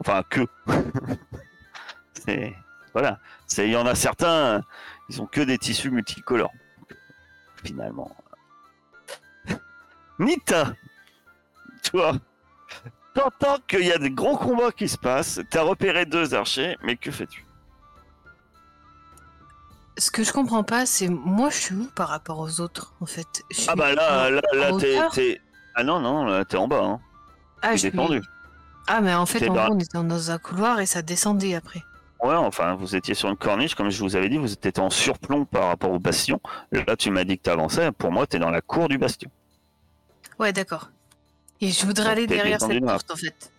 Speaker 2: Enfin, que. [LAUGHS] C'est voilà. C'est, il y en a certains, ils ont que des tissus multicolores. Finalement. [LAUGHS] Nita, toi, t'entends qu'il y a des gros combats qui se passent. T'as repéré deux archers, mais que fais-tu?
Speaker 4: Ce que je comprends pas, c'est moi je suis où par rapport aux autres en fait? Je suis
Speaker 2: Ah bah là, là, là, t'es, Ah non, non, là, t'es en bas. Hein.
Speaker 4: ah, je suis- ah, mais en fait, en gros, on était dans un couloir et ça descendait après.
Speaker 2: Ouais, enfin, vous étiez sur une corniche, comme je vous avais dit, vous étiez en surplomb par rapport au bastion. Là, tu m'as dit que t'avançais. Pour moi, t'es dans la cour du bastion.
Speaker 4: Ouais, d'accord. Et je voudrais aller derrière cette porte en fait.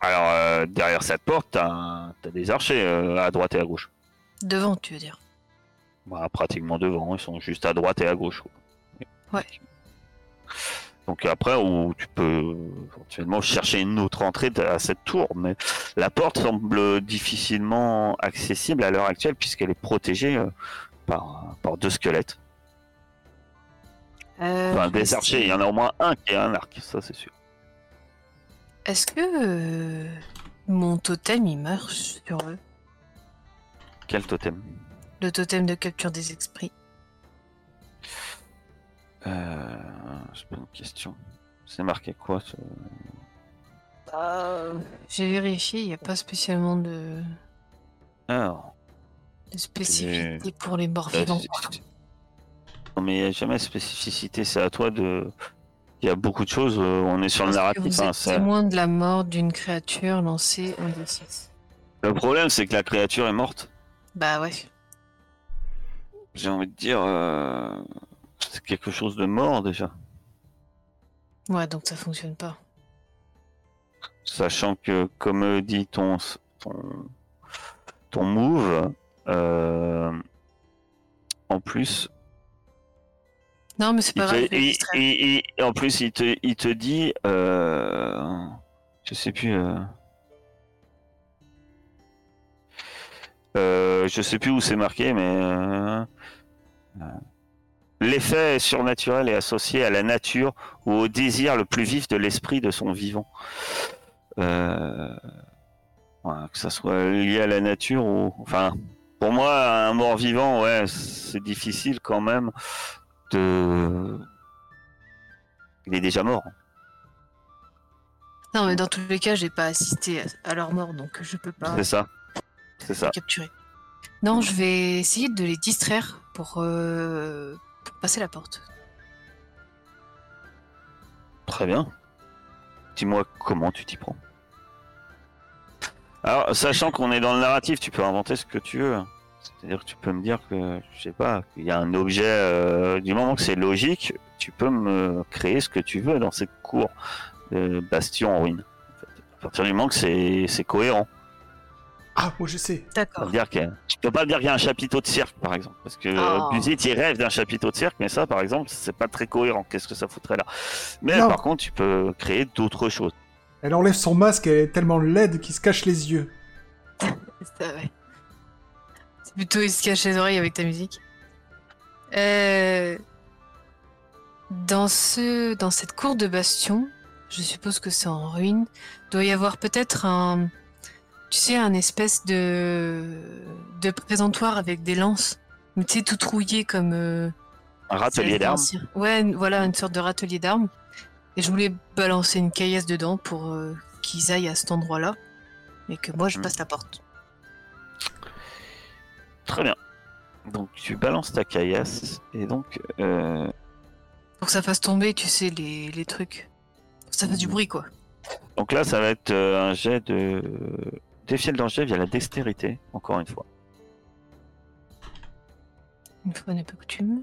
Speaker 2: Alors, euh, derrière cette porte, t'as t'as des archers euh, à droite et à gauche.
Speaker 4: Devant, tu veux dire.
Speaker 2: Bah, pratiquement devant, ils sont juste à droite et à gauche.
Speaker 4: Ouais.
Speaker 2: Donc après, où tu peux éventuellement chercher une autre entrée à cette tour, mais la porte semble difficilement accessible à l'heure actuelle puisqu'elle est protégée euh, par, par deux squelettes.
Speaker 4: Euh,
Speaker 2: Enfin, des archers, il y en a au moins un qui a un arc, ça c'est sûr.
Speaker 4: Est-ce que euh, mon totem il marche sur eux?
Speaker 2: Quel totem?
Speaker 4: Le totem de capture des esprits.
Speaker 2: euh, C'est pas une question. C'est marqué quoi ce-
Speaker 4: J'ai vérifié, il n'y a pas spécialement de,
Speaker 2: Alors,
Speaker 4: de spécificité pour les morts
Speaker 2: euh,
Speaker 4: vivants.
Speaker 2: C'est- mais il n'y a jamais spécificité, c'est à toi de... Il y a beaucoup de choses, euh, on est sur le narratif.
Speaker 4: vous
Speaker 2: hein, c'est-
Speaker 4: témoin de la mort d'une créature lancée en D6.
Speaker 2: Le problème c'est que la créature est morte.
Speaker 4: Bah ouais.
Speaker 2: J'ai envie de dire... euh, C'est quelque chose de mort déjà.
Speaker 4: Ouais, donc ça fonctionne pas.
Speaker 2: Sachant que, comme euh, dit ton, ton, ton move, euh, en plus,
Speaker 4: Non, mais c'est pas grave.
Speaker 2: en plus, il te, il te dit, euh, je sais plus, euh, euh, je sais plus où c'est marqué, mais l'effet surnaturel est associé à la nature ou au désir le plus vif de l'esprit de son vivant. Euh, voilà, que ça soit lié à la nature ou, enfin, pour moi, un mort vivant, ouais, c'est difficile quand même de. Il est déjà mort.
Speaker 4: Non, mais dans tous les cas, j'ai pas assisté à, leur mort, donc je peux pas
Speaker 2: C'est ça. C'est ça.
Speaker 4: les capturer. Non, je vais essayer de les distraire pour, euh, pour passer la porte.
Speaker 2: Très bien. Dis-moi comment tu t'y prends. Alors, sachant qu'on est dans le narratif, tu peux inventer ce que tu veux. C'est-à-dire que tu peux me dire que, je sais pas, qu'il y a un objet, euh, du moment que c'est logique, tu peux me créer ce que tu veux dans cette cour de bastion en ruine. En fait. À partir du moment que c'est c'est cohérent.
Speaker 5: Ah, moi je sais.
Speaker 4: D'accord.
Speaker 2: veut dire que tu peux pas dire qu'il y a un chapiteau de cirque, par exemple, parce que
Speaker 4: Oh.
Speaker 2: Buzit il rêve d'un chapiteau de cirque, mais ça, par exemple, c'est pas très cohérent. Qu'est-ce que ça foutrait là? Mais
Speaker 5: Non.
Speaker 2: par contre, tu peux créer d'autres choses.
Speaker 5: Elle enlève son masque, elle est tellement laide qu'il se cache les yeux. [LAUGHS]
Speaker 4: C'est. C'est plutôt il se cache les oreilles avec ta musique. Euh, Dans, ce... Dans cette cour de bastion, je suppose que c'est en ruine, doit y avoir peut-être un. Tu sais, un espèce de. de présentoir avec des lances. Mais tu sais, tout trouillé comme. euh,
Speaker 2: Un râtelier d'armes.
Speaker 4: Ouais, voilà, une sorte de râtelier d'armes. Et je voulais balancer une caillasse dedans pour euh, qu'ils aillent à cet endroit-là. Et que moi, je
Speaker 2: Hmm.
Speaker 4: passe la porte.
Speaker 2: Très bien. Donc tu balances ta caillasse et donc euh,
Speaker 4: Pour que ça fasse tomber, tu sais, les, les trucs. Pour que ça fasse du bruit, quoi.
Speaker 2: donc là ça va être euh, un jet de défier le danger via la dextérité encore une fois.
Speaker 4: Une fois n'est pas coutume.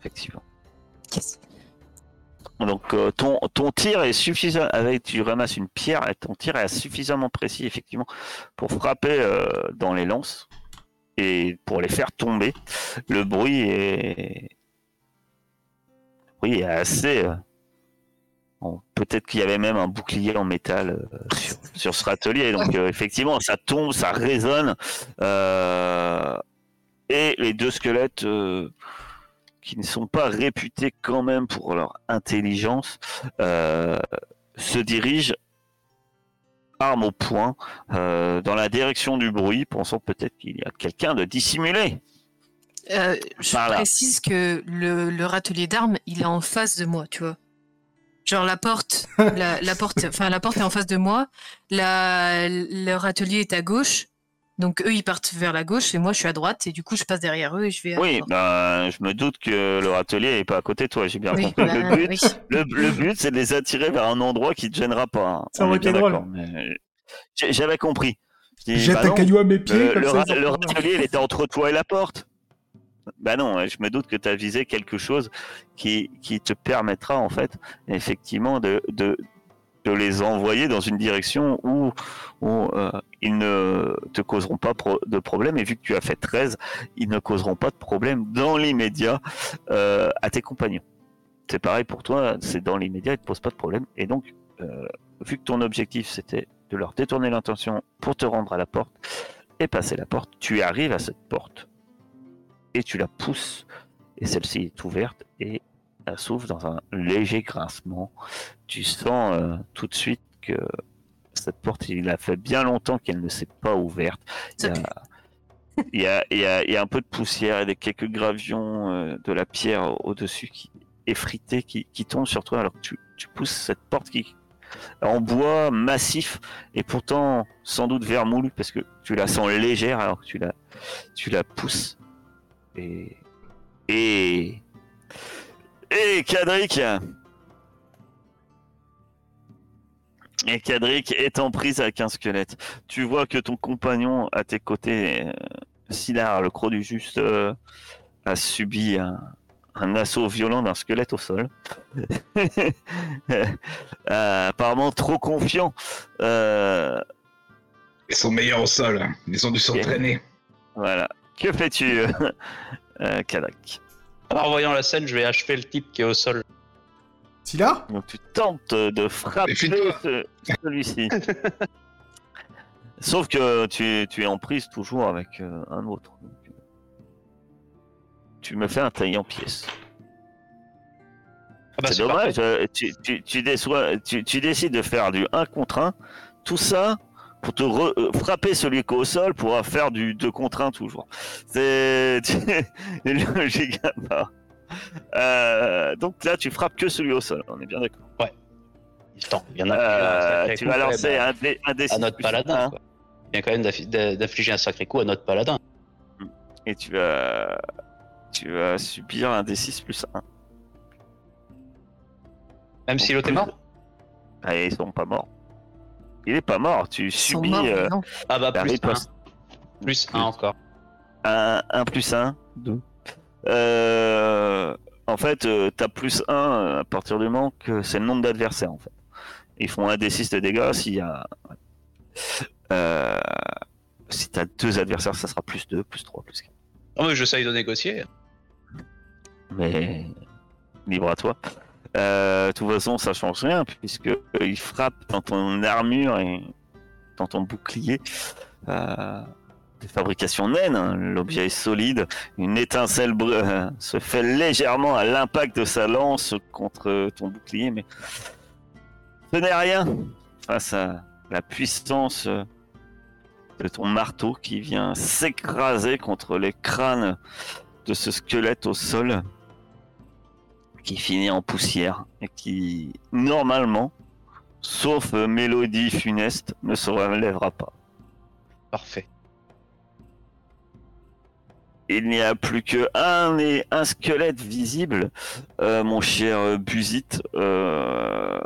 Speaker 2: Effectivement.
Speaker 4: Yes.
Speaker 2: Donc euh, ton ton tir est suffisant avec tu ramasses une pierre et ton tir est suffisamment précis effectivement pour frapper euh, dans les lances et pour les faire tomber. Le bruit est est assez euh, peut-être qu'il y avait même un bouclier en métal euh, sur, sur ce râtelier donc effectivement ça tombe, ça résonne et les deux squelettes qui ne sont pas réputés quand même pour leur intelligence, euh, se dirigent arme au poing, euh, dans la direction du bruit, pensant peut-être qu'il y a quelqu'un de dissimulé.
Speaker 4: Euh, je précise que le, le râtelier d'armes, il est en face de moi, tu vois. Genre la porte, [LAUGHS] la, la porte, enfin la porte est en face de moi. La, le râtelier est à gauche. Donc eux ils partent vers la gauche et moi je suis à droite et du coup je passe derrière eux et je vais. à la
Speaker 2: Oui, ben, je me doute que le râtelier est pas à côté de toi. J'ai bien
Speaker 4: Oui,
Speaker 2: compris.
Speaker 4: bah,
Speaker 2: le but,
Speaker 4: oui.
Speaker 2: le, le but, c'est de les attirer vers un endroit qui te gênera pas. hein.
Speaker 5: Ça
Speaker 2: On
Speaker 5: aurait
Speaker 2: est bien
Speaker 5: été drôle.
Speaker 2: J'avais compris. Dis,
Speaker 5: Jette
Speaker 2: bah
Speaker 5: un
Speaker 2: non,
Speaker 5: caillou à mes pieds,
Speaker 2: le,
Speaker 5: comme
Speaker 2: le
Speaker 5: ça.
Speaker 2: ra-
Speaker 5: ils en
Speaker 2: le
Speaker 5: prennent un.
Speaker 2: râtelier, il était entre toi et la porte. Bah non, je me doute que tu as visé quelque chose qui, qui te permettra en fait effectivement de, de, les envoyer dans une direction où, où euh, ils ne te causeront pas pro- de problème et vu que tu as fait 13, ils ne causeront pas de problème dans l'immédiat euh, à tes compagnons. C'est pareil pour toi, c'est dans l'immédiat, ils ne te posent pas de problème et donc euh, vu que ton objectif c'était de leur détourner l'intention pour te rendre à la porte et passer la porte, tu arrives à cette porte et tu la pousses et celle-ci est ouverte et elle s'ouvre dans un léger grincement. Tu sens euh, tout de suite que cette porte, il a fait bien longtemps qu'elle ne s'est pas ouverte. Il y a, [LAUGHS] il y a, il y a- il y a un peu de poussière et des quelques gravions euh, de la pierre au-dessus qui effritée qui, qui tombent sur toi alors que tu, tu pousses cette porte qui en bois massif et pourtant sans doute vermoulu parce que tu la sens légère alors que tu la, tu la pousses et et et Cadric et Cadric est en prise avec un squelette. Tu vois que ton compagnon à tes côtés, euh, Silar, le croc du juste, euh, a subi un, un assaut violent d'un squelette au sol. [LAUGHS] Euh, apparemment trop confiant. Euh,
Speaker 1: Ils sont meilleurs au sol. Ils ont dû s'entraîner.
Speaker 2: voilà. Que fais-tu, [LAUGHS] Cadric
Speaker 3: En voyant la scène, je vais achever le type qui est au sol.
Speaker 5: Scylla
Speaker 2: Donc tu tentes de frapper ce- celui-ci. Sauf que tu, tu es en prise toujours avec euh, un autre. Donc, euh, tu me fais un taille en pièces.
Speaker 3: Ah bah,
Speaker 2: c'est dommage, euh, tu, tu, tu, déçois- tu, tu décides de faire du 1 contre 1. Tout ça pour te re- euh, frapper celui qui est au sol pour faire du 2 contre 1 toujours. C'est [LAUGHS] logique. Euh, donc là, tu frappes que celui au sol, on est bien d'accord.
Speaker 3: Attends, il y en a
Speaker 2: Euh, tu vas lancer un, dé, un D6
Speaker 3: à notre paladin.
Speaker 2: un,
Speaker 3: quoi. Il y a quand même d'affi- d'a- d'infliger un sacré coup à notre paladin.
Speaker 2: et tu vas, tu vas subir un D6 plus 1.
Speaker 3: Même si l'autre est mort?
Speaker 2: Ah, ils sont pas morts. Il est pas mort, tu subis
Speaker 4: morts,
Speaker 2: euh.
Speaker 3: Ah bah
Speaker 2: la
Speaker 3: plus un. Plus un encore.
Speaker 2: un, un plus 1. Euh, en fait, tu t'as plus 1 à partir du moment que c'est le nombre d'adversaires en fait. Ils font un D6 de dégâts s'il y a. Euh, si t'as deux adversaires, ça sera plus 2, plus 3, plus 4.
Speaker 3: Oh, mais j'essaye de négocier.
Speaker 2: Mais libre à toi. Euh, de toute façon, ça change rien puisque euh, il frappe dans ton armure et dans ton bouclier. Euh, de fabrication naine, hein. l'objet est solide. Une étincelle se fait légèrement à l'impact de sa lance contre ton bouclier, mais ce n'est rien face à la puissance de ton marteau qui vient s'écraser contre les crânes de ce squelette au sol qui finit en poussière et qui, normalement, sauf euh, mélodie funeste, ne se relèvera pas.
Speaker 3: Parfait.
Speaker 2: Il n'y a plus que un et un squelette visible, euh, mon cher euh, Busit, euh,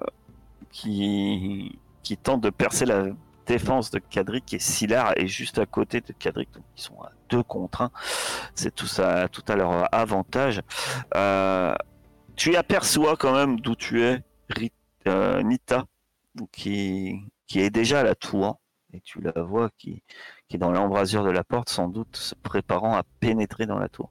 Speaker 2: qui, qui tente de percer la défense de Cadric et Silar est juste à côté de Cadric, donc ils sont à deux contre un. C'est tout ça, tout à leur avantage. Euh, tu aperçois quand même d'où tu es, Rit- euh, Nita, qui, est déjà à la tour, et tu la vois qui, est dans l'embrasure de la porte, sans doute se préparant à pénétrer dans la tour.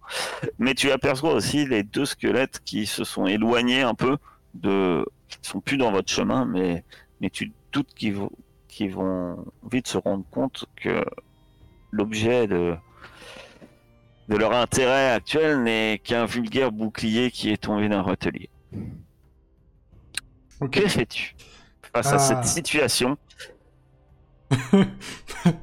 Speaker 2: Mais tu aperçois aussi les deux squelettes qui se sont éloignés un peu de, qui sont plus dans votre chemin, mais, tu doutes qu'ils vont vite se rendre compte que l'objet de, de leur intérêt actuel n'est qu'un vulgaire bouclier qui est tombé d'un rotelier.
Speaker 5: Ok.
Speaker 2: Que fais-tu face à
Speaker 5: Ah.
Speaker 2: cette situation [LAUGHS]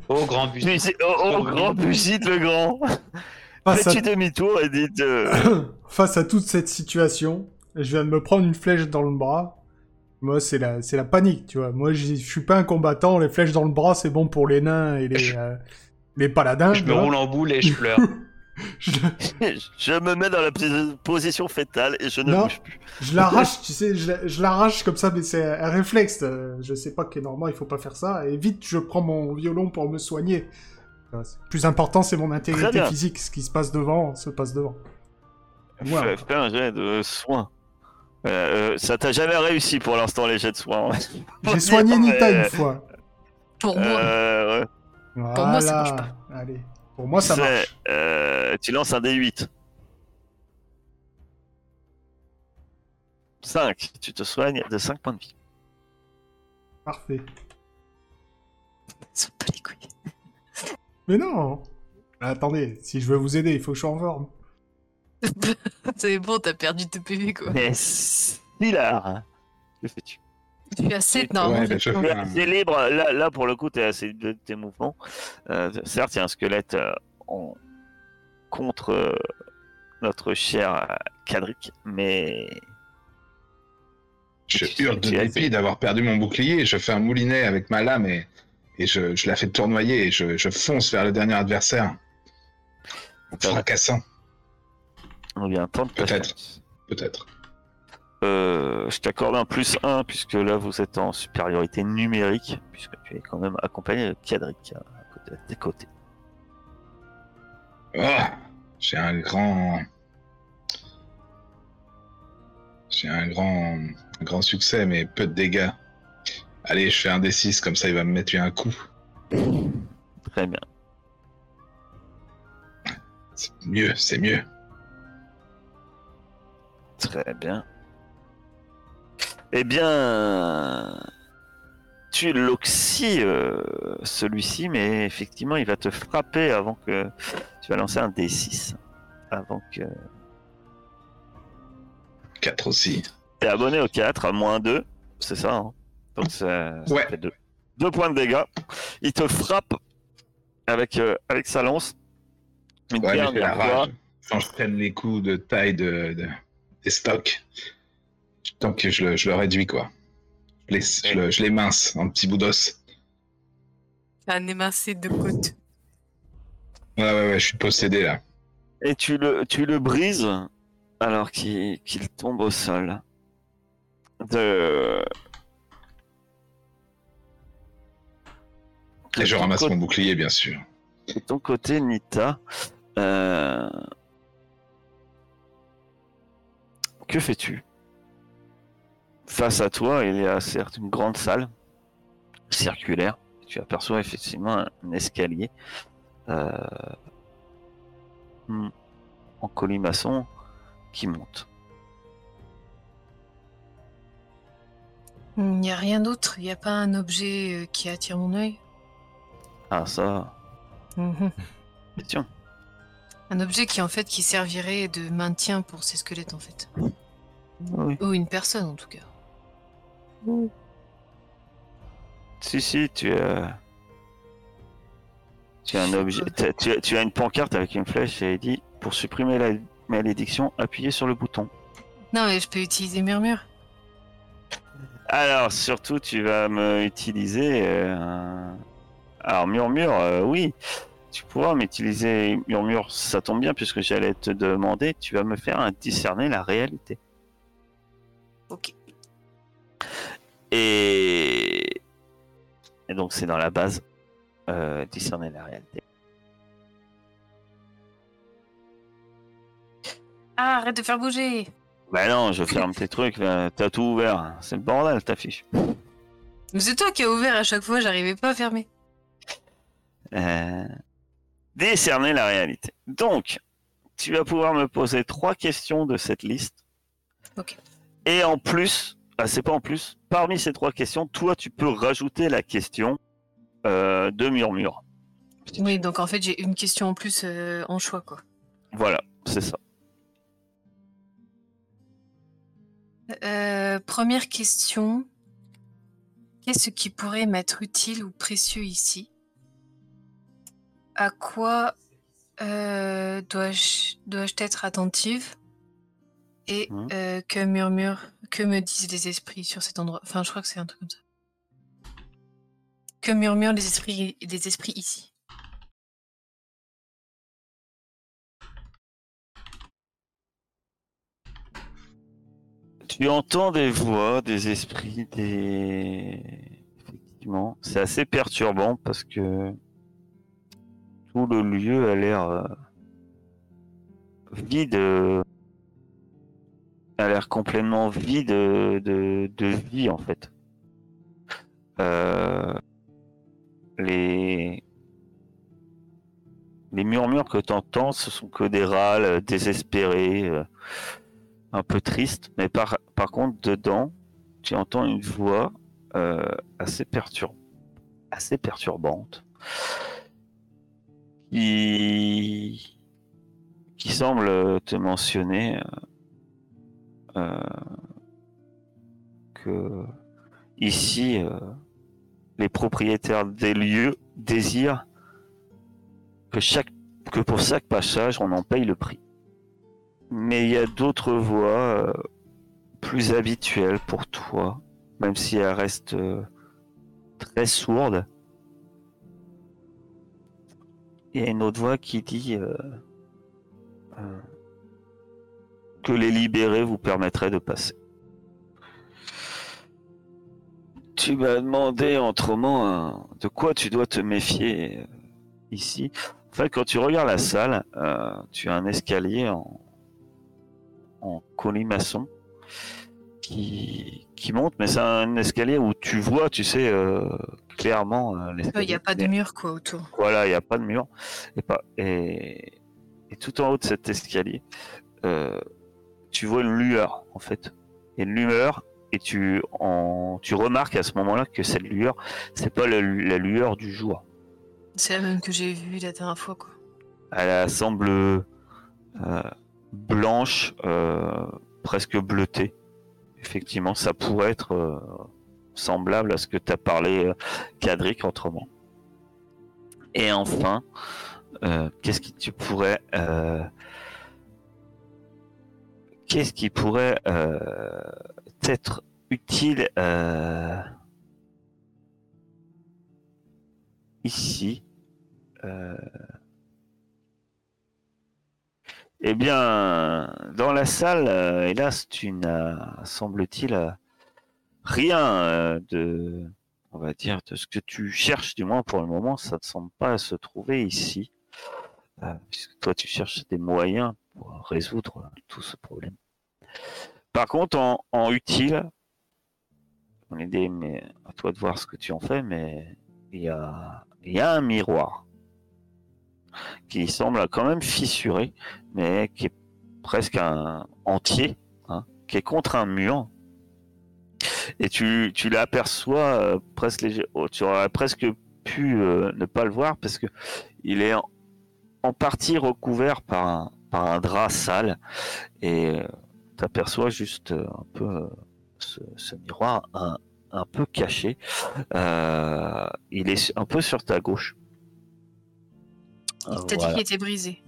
Speaker 3: Au grand
Speaker 2: oh, oh, grand Busite le grand [LAUGHS]
Speaker 5: face, à...
Speaker 2: Fais-tu demi-tour et dites... euh, [COUGHS]
Speaker 5: face à toute cette situation, je viens de me prendre une flèche dans le bras. Moi, c'est la, c'est la panique, tu vois. Moi, je suis pas un combattant. Les flèches dans le bras, c'est bon pour les nains et les, euh, les paladins.
Speaker 3: Je me
Speaker 5: vois.
Speaker 3: roule en boule et je [LAUGHS] pleure.
Speaker 5: Je,
Speaker 2: je me mets dans la pos- position fétale et je ne
Speaker 5: Non.
Speaker 2: bouge plus.
Speaker 5: je l'arrache, tu sais, je, je l'arrache comme ça, mais c'est un réflexe. euh, Je sais pas que normalement il faut pas faire ça. Et vite, je prends mon violon pour me soigner. Plus important, c'est mon intégrité physique. Ce qui se passe devant, se passe devant. Moi,
Speaker 2: Fais, fais un jet de soins. Euh, euh, ça t'a jamais réussi pour l'instant les jets de soins. [LAUGHS]
Speaker 5: j'ai soigné
Speaker 2: Mais-
Speaker 5: Nita une fois.
Speaker 4: Pour moi,
Speaker 2: Euh, ouais.
Speaker 5: Voilà.
Speaker 4: Pour moi, ça marche pas.
Speaker 5: Allez. Pour moi, ça marche.
Speaker 2: euh, tu lances un D8. 5. Tu te soignes de 5 points de vie.
Speaker 5: Parfait.
Speaker 4: ça pas les couilles.
Speaker 5: Mais non Attendez, si je veux vous aider, il faut que je sois en forme. [LAUGHS]
Speaker 4: c'est bon, t'as perdu tes PV quoi.
Speaker 2: Mais Silar, que fais-tu?
Speaker 4: Je suis à 7 normalement.
Speaker 1: Ouais,
Speaker 4: j'ai
Speaker 1: je
Speaker 4: pas-
Speaker 1: fais un-
Speaker 2: T'es libre, là, là pour le coup, t'es assez de tes mouvements. Euh, certes, il y a un squelette euh, en- contre euh, notre cher Cadric, mais
Speaker 1: Je
Speaker 2: Tu-
Speaker 1: hurle de
Speaker 2: tu
Speaker 1: dépit d'avoir perdu mon bouclier. Je fais un moulinet avec ma lame et, et je, je la fais tournoyer et je, je fonce vers le dernier adversaire. Fracassant,
Speaker 2: on vient
Speaker 1: Peut-être. peut-être.
Speaker 2: Euh, je t'accorde un plus 1 puisque là vous êtes en supériorité numérique, puisque tu es quand même accompagné de Cadric euh, à côté, à tes côtés.
Speaker 1: Oh, j'ai un grand. J'ai un grand, un grand succès, mais peu de dégâts. Allez, je fais un D6, comme ça il va me mettre un coup.
Speaker 2: Très bien.
Speaker 1: C'est mieux, c'est mieux.
Speaker 2: Très bien. Eh bien, tu l'oxy euh, celui-ci, mais effectivement, il va te frapper avant que tu vas lancer un D6. Avant que.
Speaker 1: 4 aussi.
Speaker 2: T'es abonné au 4, à moins 2, c'est ça, hein Donc ça, ça
Speaker 1: Ouais.
Speaker 2: fait 2. Deux points de dégâts. Il te frappe avec, euh, avec sa lance. Une
Speaker 1: Ouais,
Speaker 2: dernière fois.
Speaker 1: Quand je prenne les coups de taille de, de- des stocks, tant que je le, je le réduis, quoi. Je les, je, le- je les mince en petits bouts d'os.
Speaker 4: Un émincé de côte.
Speaker 1: Ouais, ouais, ouais, je suis possédé là.
Speaker 2: Et tu le, tu le brises alors qu'il qu'il tombe au sol. De...
Speaker 1: Et je ramasse
Speaker 2: côté-
Speaker 1: mon bouclier, bien sûr.
Speaker 2: De ton côté, Nita, euh, que fais-tu? Face à toi, il y a certes une grande salle circulaire. Tu aperçois effectivement un escalier euh, hmm, en colimaçon qui monte.
Speaker 4: Il n'y a rien d'autre Il n'y a pas un objet euh, qui attire mon œil
Speaker 2: Ah ça,
Speaker 4: Mhm.
Speaker 2: question.
Speaker 4: Un objet qui en fait qui servirait de maintien pour ces squelettes en fait.
Speaker 2: Oui.
Speaker 4: Ou une personne en tout cas.
Speaker 2: Si, si, tu as. Tu as un objet. Tu as, tu as une pancarte avec une flèche et il dit pour supprimer la malédiction, appuyez sur le bouton.
Speaker 4: Non mais je peux utiliser murmure.
Speaker 2: Alors, surtout, tu vas me utiliser. euh, Alors, murmure, euh, oui. Tu pourras m'utiliser murmure, ça tombe bien puisque j'allais te demander, tu vas me faire un discerner la réalité.
Speaker 4: Ok.
Speaker 2: Et, et donc c'est dans la base, euh, discerner la réalité.
Speaker 4: Ah arrête de faire bouger
Speaker 2: Bah non, je ferme tes trucs, là. t'as tout ouvert, c'est le bordel ta fiche.
Speaker 4: Mais c'est toi qui as ouvert à chaque fois, j'arrivais pas à fermer.
Speaker 2: Euh, Décerner la réalité. Donc, tu vas pouvoir me poser trois questions de cette liste.
Speaker 4: Ok.
Speaker 2: Et en plus, ah, c'est pas en plus, parmi ces trois questions, toi tu peux rajouter la question euh, de murmure.
Speaker 4: Oui donc en fait j'ai une question en plus euh, en choix quoi.
Speaker 2: Voilà, c'est ça.
Speaker 4: Euh, première question. Qu'est-ce qui pourrait m'être utile ou précieux ici? À quoi euh, dois-je dois-je être attentive? Et euh, que murmure, que me disent les esprits sur cet endroit? Enfin, je crois que c'est un truc comme ça. Que murmurent les esprits, les esprits ici?
Speaker 2: Tu entends des voix, des esprits, des. Effectivement, c'est assez perturbant parce que tout le lieu a l'air euh, vide, euh, a l'air complètement vide de, vie en fait. Euh, les les murmures que tu entends, ce sont que des râles euh, désespérés. euh, un peu triste, mais par, contre, dedans, tu entends une voix assez, assez perturbante qui, qui semble te mentionner que ici, euh, les propriétaires des lieux désirent que, chaque, que pour chaque passage, on en paye le prix mais il y a d'autres voix euh, plus habituelles pour toi, même si elles restent euh, très sourdes. Il y a une autre voix qui dit euh, euh, que les libérés vous permettraient de passer. Tu m'as demandé autrement euh, de quoi tu dois te méfier euh, ici? En fait, quand tu regardes la salle, euh, tu as un escalier en, en colimaçon qui, qui monte, mais c'est un escalier où tu vois, tu sais, euh, clairement
Speaker 4: Il n'y a pas de mur quoi autour.
Speaker 2: Voilà, il n'y a pas de mur. Et, pas, et, et tout en haut de cet escalier, euh, tu vois une lueur, en fait. Et une lueur, et tu, en, tu remarques à ce moment-là que cette lueur, c'est pas la, la lueur du jour.
Speaker 4: C'est la même que j'ai vue la dernière fois quoi.
Speaker 2: Elle semble euh, blanche, euh, presque bleutée. Effectivement, ça pourrait être euh, semblable à ce que tu as parlé, Cadric, autrement. Et enfin, qu'est-ce qui tu pourrais... qu'est-ce qui pourrait euh, être utile euh, ici euh, eh bien, dans la salle, hélas, tu n'as, semble-t-il, rien de, on va dire, de ce que tu cherches, du moins pour le moment, ça ne semble pas se trouver ici. Puisque toi, tu cherches des moyens résoudre tout ce problème. Par contre, en, utile, on est des, mais à toi de voir ce que tu en fais, mais il y a, y a un miroir qui semble quand même fissuré, mais qui est presque un entier, hein, qui est contre un mur. Et tu, tu l'aperçois euh, presque léger. oh, tu aurais presque pu euh, ne pas le voir parce que il est en, en partie recouvert par un, par un drap sale et tu aperçois juste euh, un peu euh, ce, ce miroir un, un peu caché. Euh, il est un peu sur ta gauche.
Speaker 4: Il t'a dit
Speaker 2: Voilà.
Speaker 4: qu'il était brisé.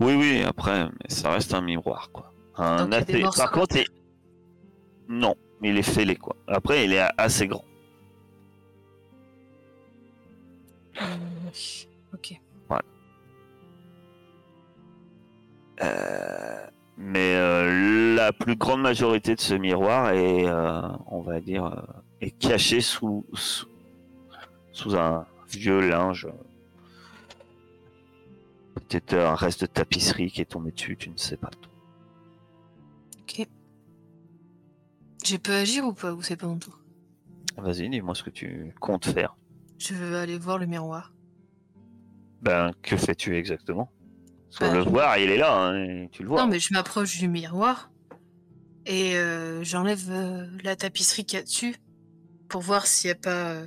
Speaker 2: Oui, oui, après, mais ça reste un miroir, quoi. Un
Speaker 4: Donc, il y a des
Speaker 2: assez-
Speaker 4: morceaux.
Speaker 2: Par contre, il- non, mais il est fêlé, quoi. Après, il est assez grand. Mais euh, la plus grande majorité de ce miroir est, euh, on va dire, euh, est caché sous, sous, sous un vieux linge. Peut-être un reste de tapisserie qui est tombé dessus, tu ne sais pas.
Speaker 4: Ok. Je peux agir ou pas Ou c'est pas mon tour?
Speaker 2: Vas-y, dis-moi ce que tu comptes faire.
Speaker 4: Je veux aller voir le miroir.
Speaker 2: Ben, que fais-tu exactement? Sur le
Speaker 4: je-
Speaker 2: voir, il est là, hein, tu le vois.
Speaker 4: Non, mais je m'approche du miroir et euh, j'enlève euh, la tapisserie qu'il y a dessus pour voir s'il n'y a pas euh,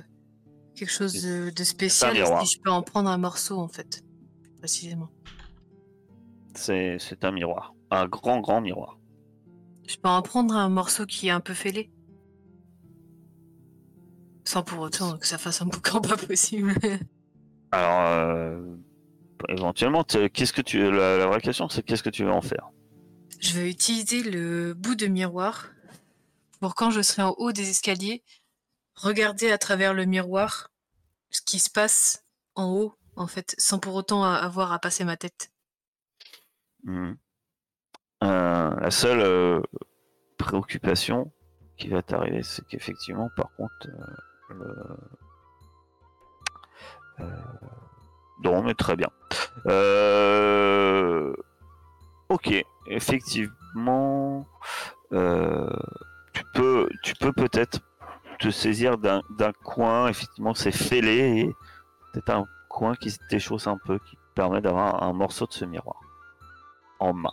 Speaker 4: quelque chose de, de spécial
Speaker 2: miroir.
Speaker 4: si je peux en prendre un morceau en fait, précisément.
Speaker 2: C'est c'est un miroir. Un grand, grand miroir.
Speaker 4: Je peux en prendre un morceau qui est un peu fêlé. Sans pour autant que ça fasse un boucan [LAUGHS] pas possible.
Speaker 2: Alors, éventuellement, qu'est-ce que tu. La, la vraie question, c'est qu'est-ce que tu veux en faire?
Speaker 4: Je vais utiliser le bout de miroir pour quand je serai en haut des escaliers, regarder à travers le miroir ce qui se passe en haut, en fait, sans pour autant avoir à passer ma tête.
Speaker 2: Mhm. Euh, la seule euh, préoccupation qui va t'arriver, c'est qu'effectivement, par contre, euh, le... non, mais très bien. Euh, Ok, effectivement, euh, tu peux, tu peux peut-être te saisir d'un d'un coin. Effectivement, c'est fêlé et peut-être un coin qui se déchausse un peu, qui permet d'avoir un morceau de ce miroir en main.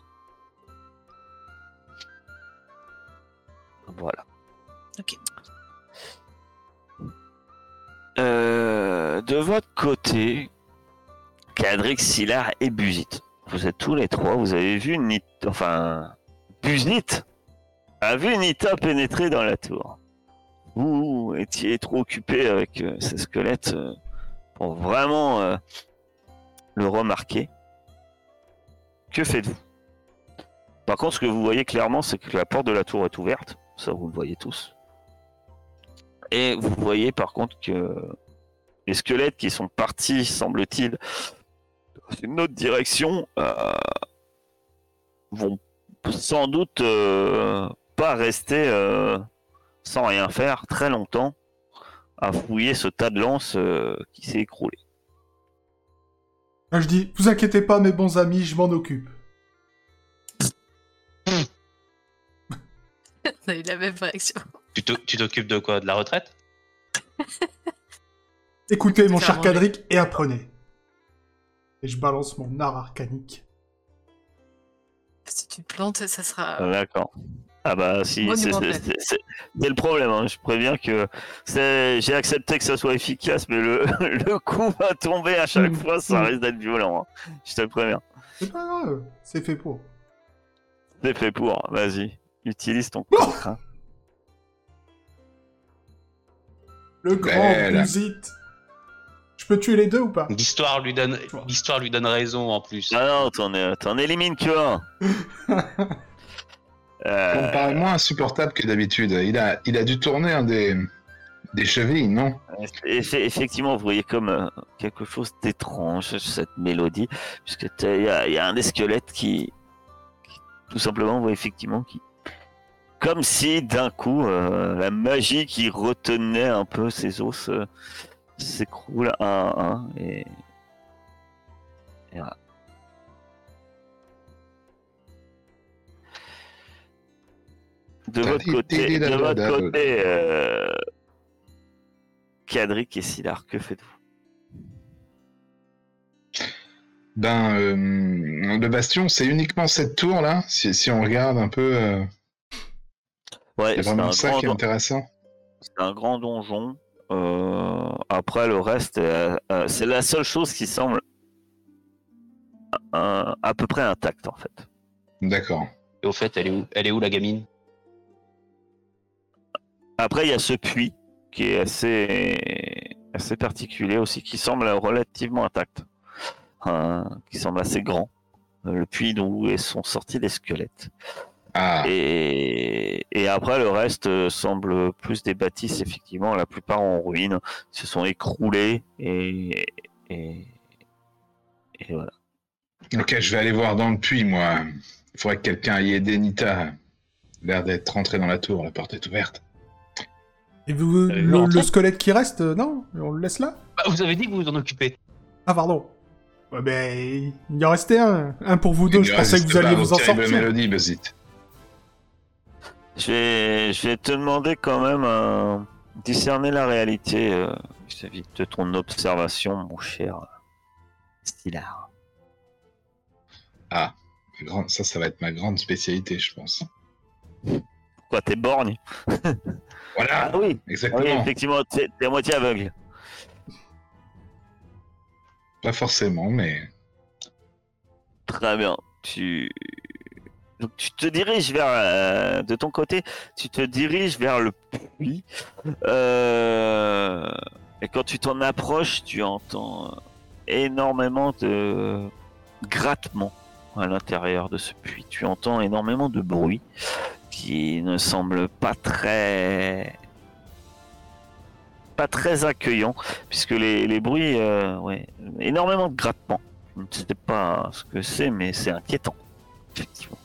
Speaker 2: Voilà.
Speaker 4: Ok.
Speaker 2: Euh, de votre côté, Cadrix, Silar et Busit. Vous êtes tous les trois, vous avez vu Nit... Enfin, Busit a vu Nita pénétrer dans la tour. Vous étiez trop occupé avec euh, ces squelettes euh, pour vraiment euh, le remarquer. Que faites-vous? Par contre, ce que vous voyez clairement, c'est que la porte de la tour est ouverte. Ça, vous le voyez tous. Et vous voyez par contre que les squelettes qui sont partis, semble-t-il, autre direction, euh, vont sans doute euh, pas rester euh, sans rien faire très longtemps à fouiller ce tas de lances euh, qui s'est écroulé.
Speaker 5: Là, je dis, vous inquiétez pas, mes bons amis, je m'en occupe. [LAUGHS]
Speaker 4: On a eu la même réaction.
Speaker 3: Tu t'o- tu t'occupes de quoi? De la retraite?
Speaker 5: Écoutez, mon cher Cadric, et apprenez. Et je balance mon art arcanique.
Speaker 4: Si tu te plantes, ça sera.
Speaker 2: Ah, D'accord. Ah bah si, c'est le problème. hein. Je préviens que j'ai accepté que ça soit efficace, mais le, [LAUGHS] le coup va tomber à chaque
Speaker 5: Mm.
Speaker 2: fois, ça
Speaker 5: Mm.
Speaker 2: risque d'être violent. hein. Je te le préviens.
Speaker 5: C'est pas grave, c'est fait pour.
Speaker 2: C'est fait pour. Vas-y, utilise ton
Speaker 5: Oh
Speaker 2: cancre. hein.
Speaker 5: Le grand
Speaker 1: Belle.
Speaker 5: Je peux tuer les deux ou pas
Speaker 3: L'histoire lui donne, l'histoire lui donne raison en plus.
Speaker 2: Ah non, t'en, t'en élimines que un. [LAUGHS] Euh,
Speaker 1: paraît moins insupportable que d'habitude. Il a, il a dû tourner un des, des chevilles, non
Speaker 2: Eff- effectivement, vous voyez comme euh, quelque chose d'étrange cette mélodie, puisque il y, a- il y a un des squelettes qui, qui, tout simplement, vous voyez effectivement, qui, comme si d'un coup euh, la magie qui retenait un peu ses os euh, s'écroule à un et, et voilà. De votre côté, de votre côté, euh, Cadric et Silar, que faites-vous?
Speaker 1: Ben, euh, le bastion, c'est uniquement cette tour là. Si, si on regarde un peu, euh,
Speaker 2: Ouais,
Speaker 1: c'est vraiment ça qui est
Speaker 2: don-
Speaker 1: intéressant.
Speaker 2: c'est un grand donjon. Euh, après, le reste, euh, euh, c'est la seule chose qui semble euh, à peu près intacte en fait.
Speaker 1: D'accord.
Speaker 3: Et au fait, elle est où, elle est où la gamine?
Speaker 2: Après, il y a ce puits qui est assez, assez particulier aussi, qui semble relativement intact, Euh, qui semble assez grand. Le puits d'où sont sortis les squelettes.
Speaker 1: Ah,
Speaker 2: Et, et après, le reste euh, semble plus des bâtisses, effectivement, la plupart en ruine, se sont écroulés et, et, et voilà.
Speaker 1: ok, je vais aller voir dans le puits, moi. Il faudrait que quelqu'un aille aider Nita. L'air d'être rentré dans la tour, la porte est ouverte.
Speaker 5: Et vous,
Speaker 3: Euh,
Speaker 5: le, squelette qui reste, euh, non? On le laisse là?
Speaker 3: Bah, Vous avez dit que vous vous en occupez.
Speaker 5: Ah, pardon. Ouais, ben, il en restait un. Un pour vous deux, je pensais que vous alliez vous en sortir.
Speaker 2: Je vais, je vais te demander quand même euh, discerner la réalité euh, vis-à-vis de ton observation, mon cher Stylar.
Speaker 1: Ah, ça, ça va être ma grande spécialité, je pense.
Speaker 2: Quoi, t'es borgne? [LAUGHS]
Speaker 1: Voilà,
Speaker 2: Ah oui, oui
Speaker 1: exactement.
Speaker 2: effectivement, t'es t'es à moitié aveugle.
Speaker 1: Pas forcément, mais
Speaker 2: Très bien. Tu... Donc, tu te diriges vers... euh, de ton côté, tu te diriges vers le puits. Euh, Et quand tu t'en approches, tu entends énormément de grattements à l'intérieur de ce puits. Tu entends énormément de bruit qui ne semble pas très pas très accueillant puisque les, bruits euh, énormément de grattements je ne sais pas ce que c'est mais c'est inquiétant effectivement